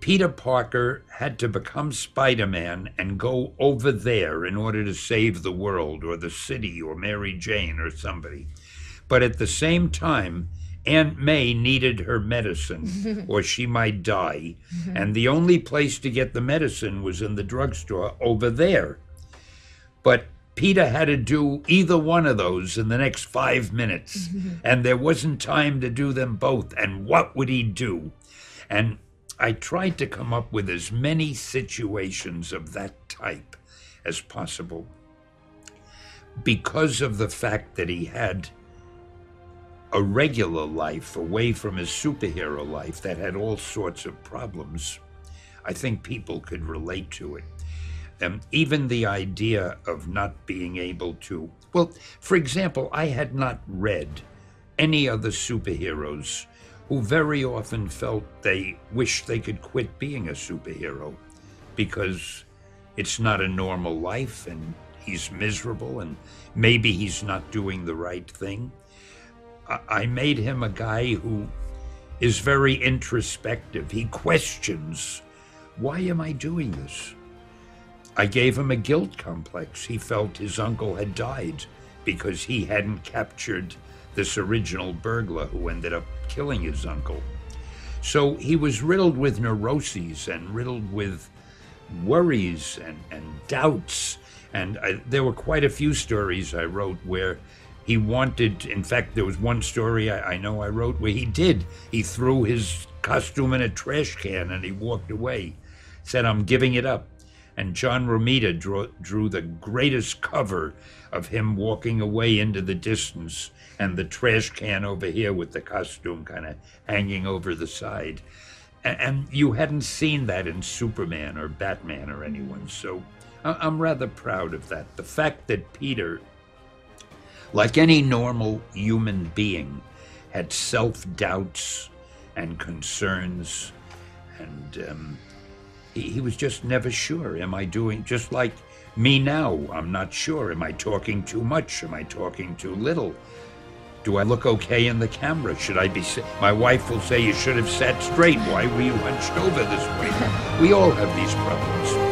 Peter Parker had to become Spider Man and go over there in order to save the world or the city or Mary Jane or somebody. But at the same time, Aunt May needed her medicine or she might die. and the only place to get the medicine was in the drugstore over there. But Peter had to do either one of those in the next five minutes, and there wasn't time to do them both. And what would he do? And I tried to come up with as many situations of that type as possible because of the fact that he had a regular life away from his superhero life that had all sorts of problems, I think people could relate to it. Um, even the idea of not being able to, well, for example, I had not read any other superheroes who very often felt they wished they could quit being a superhero because it's not a normal life and he's miserable and maybe he's not doing the right thing. I made him a guy who is very introspective. He questions why am I doing this? I gave him a guilt complex. He felt his uncle had died because he hadn't captured this original burglar who ended up killing his uncle. So he was riddled with neuroses and riddled with worries and, and doubts. And I, there were quite a few stories I wrote where he wanted, in fact, there was one story I, I know I wrote where he did. He threw his costume in a trash can and he walked away. Said, I'm giving it up. And John Romita drew, drew the greatest cover of him walking away into the distance and the trash can over here with the costume kind of hanging over the side. And, and, you hadn't seen that in Superman or Batman or anyone. So I'm rather proud of that. The fact that Peter, like any normal human being, had self doubts and concerns and um, he was just never sure. Am I doing just like me now? I'm not sure. Am I talking too much? Am I talking too little? Do I look okay in the camera? Should I be? My wife will say you should have sat straight. Why were you hunched over this way? we all have these problems.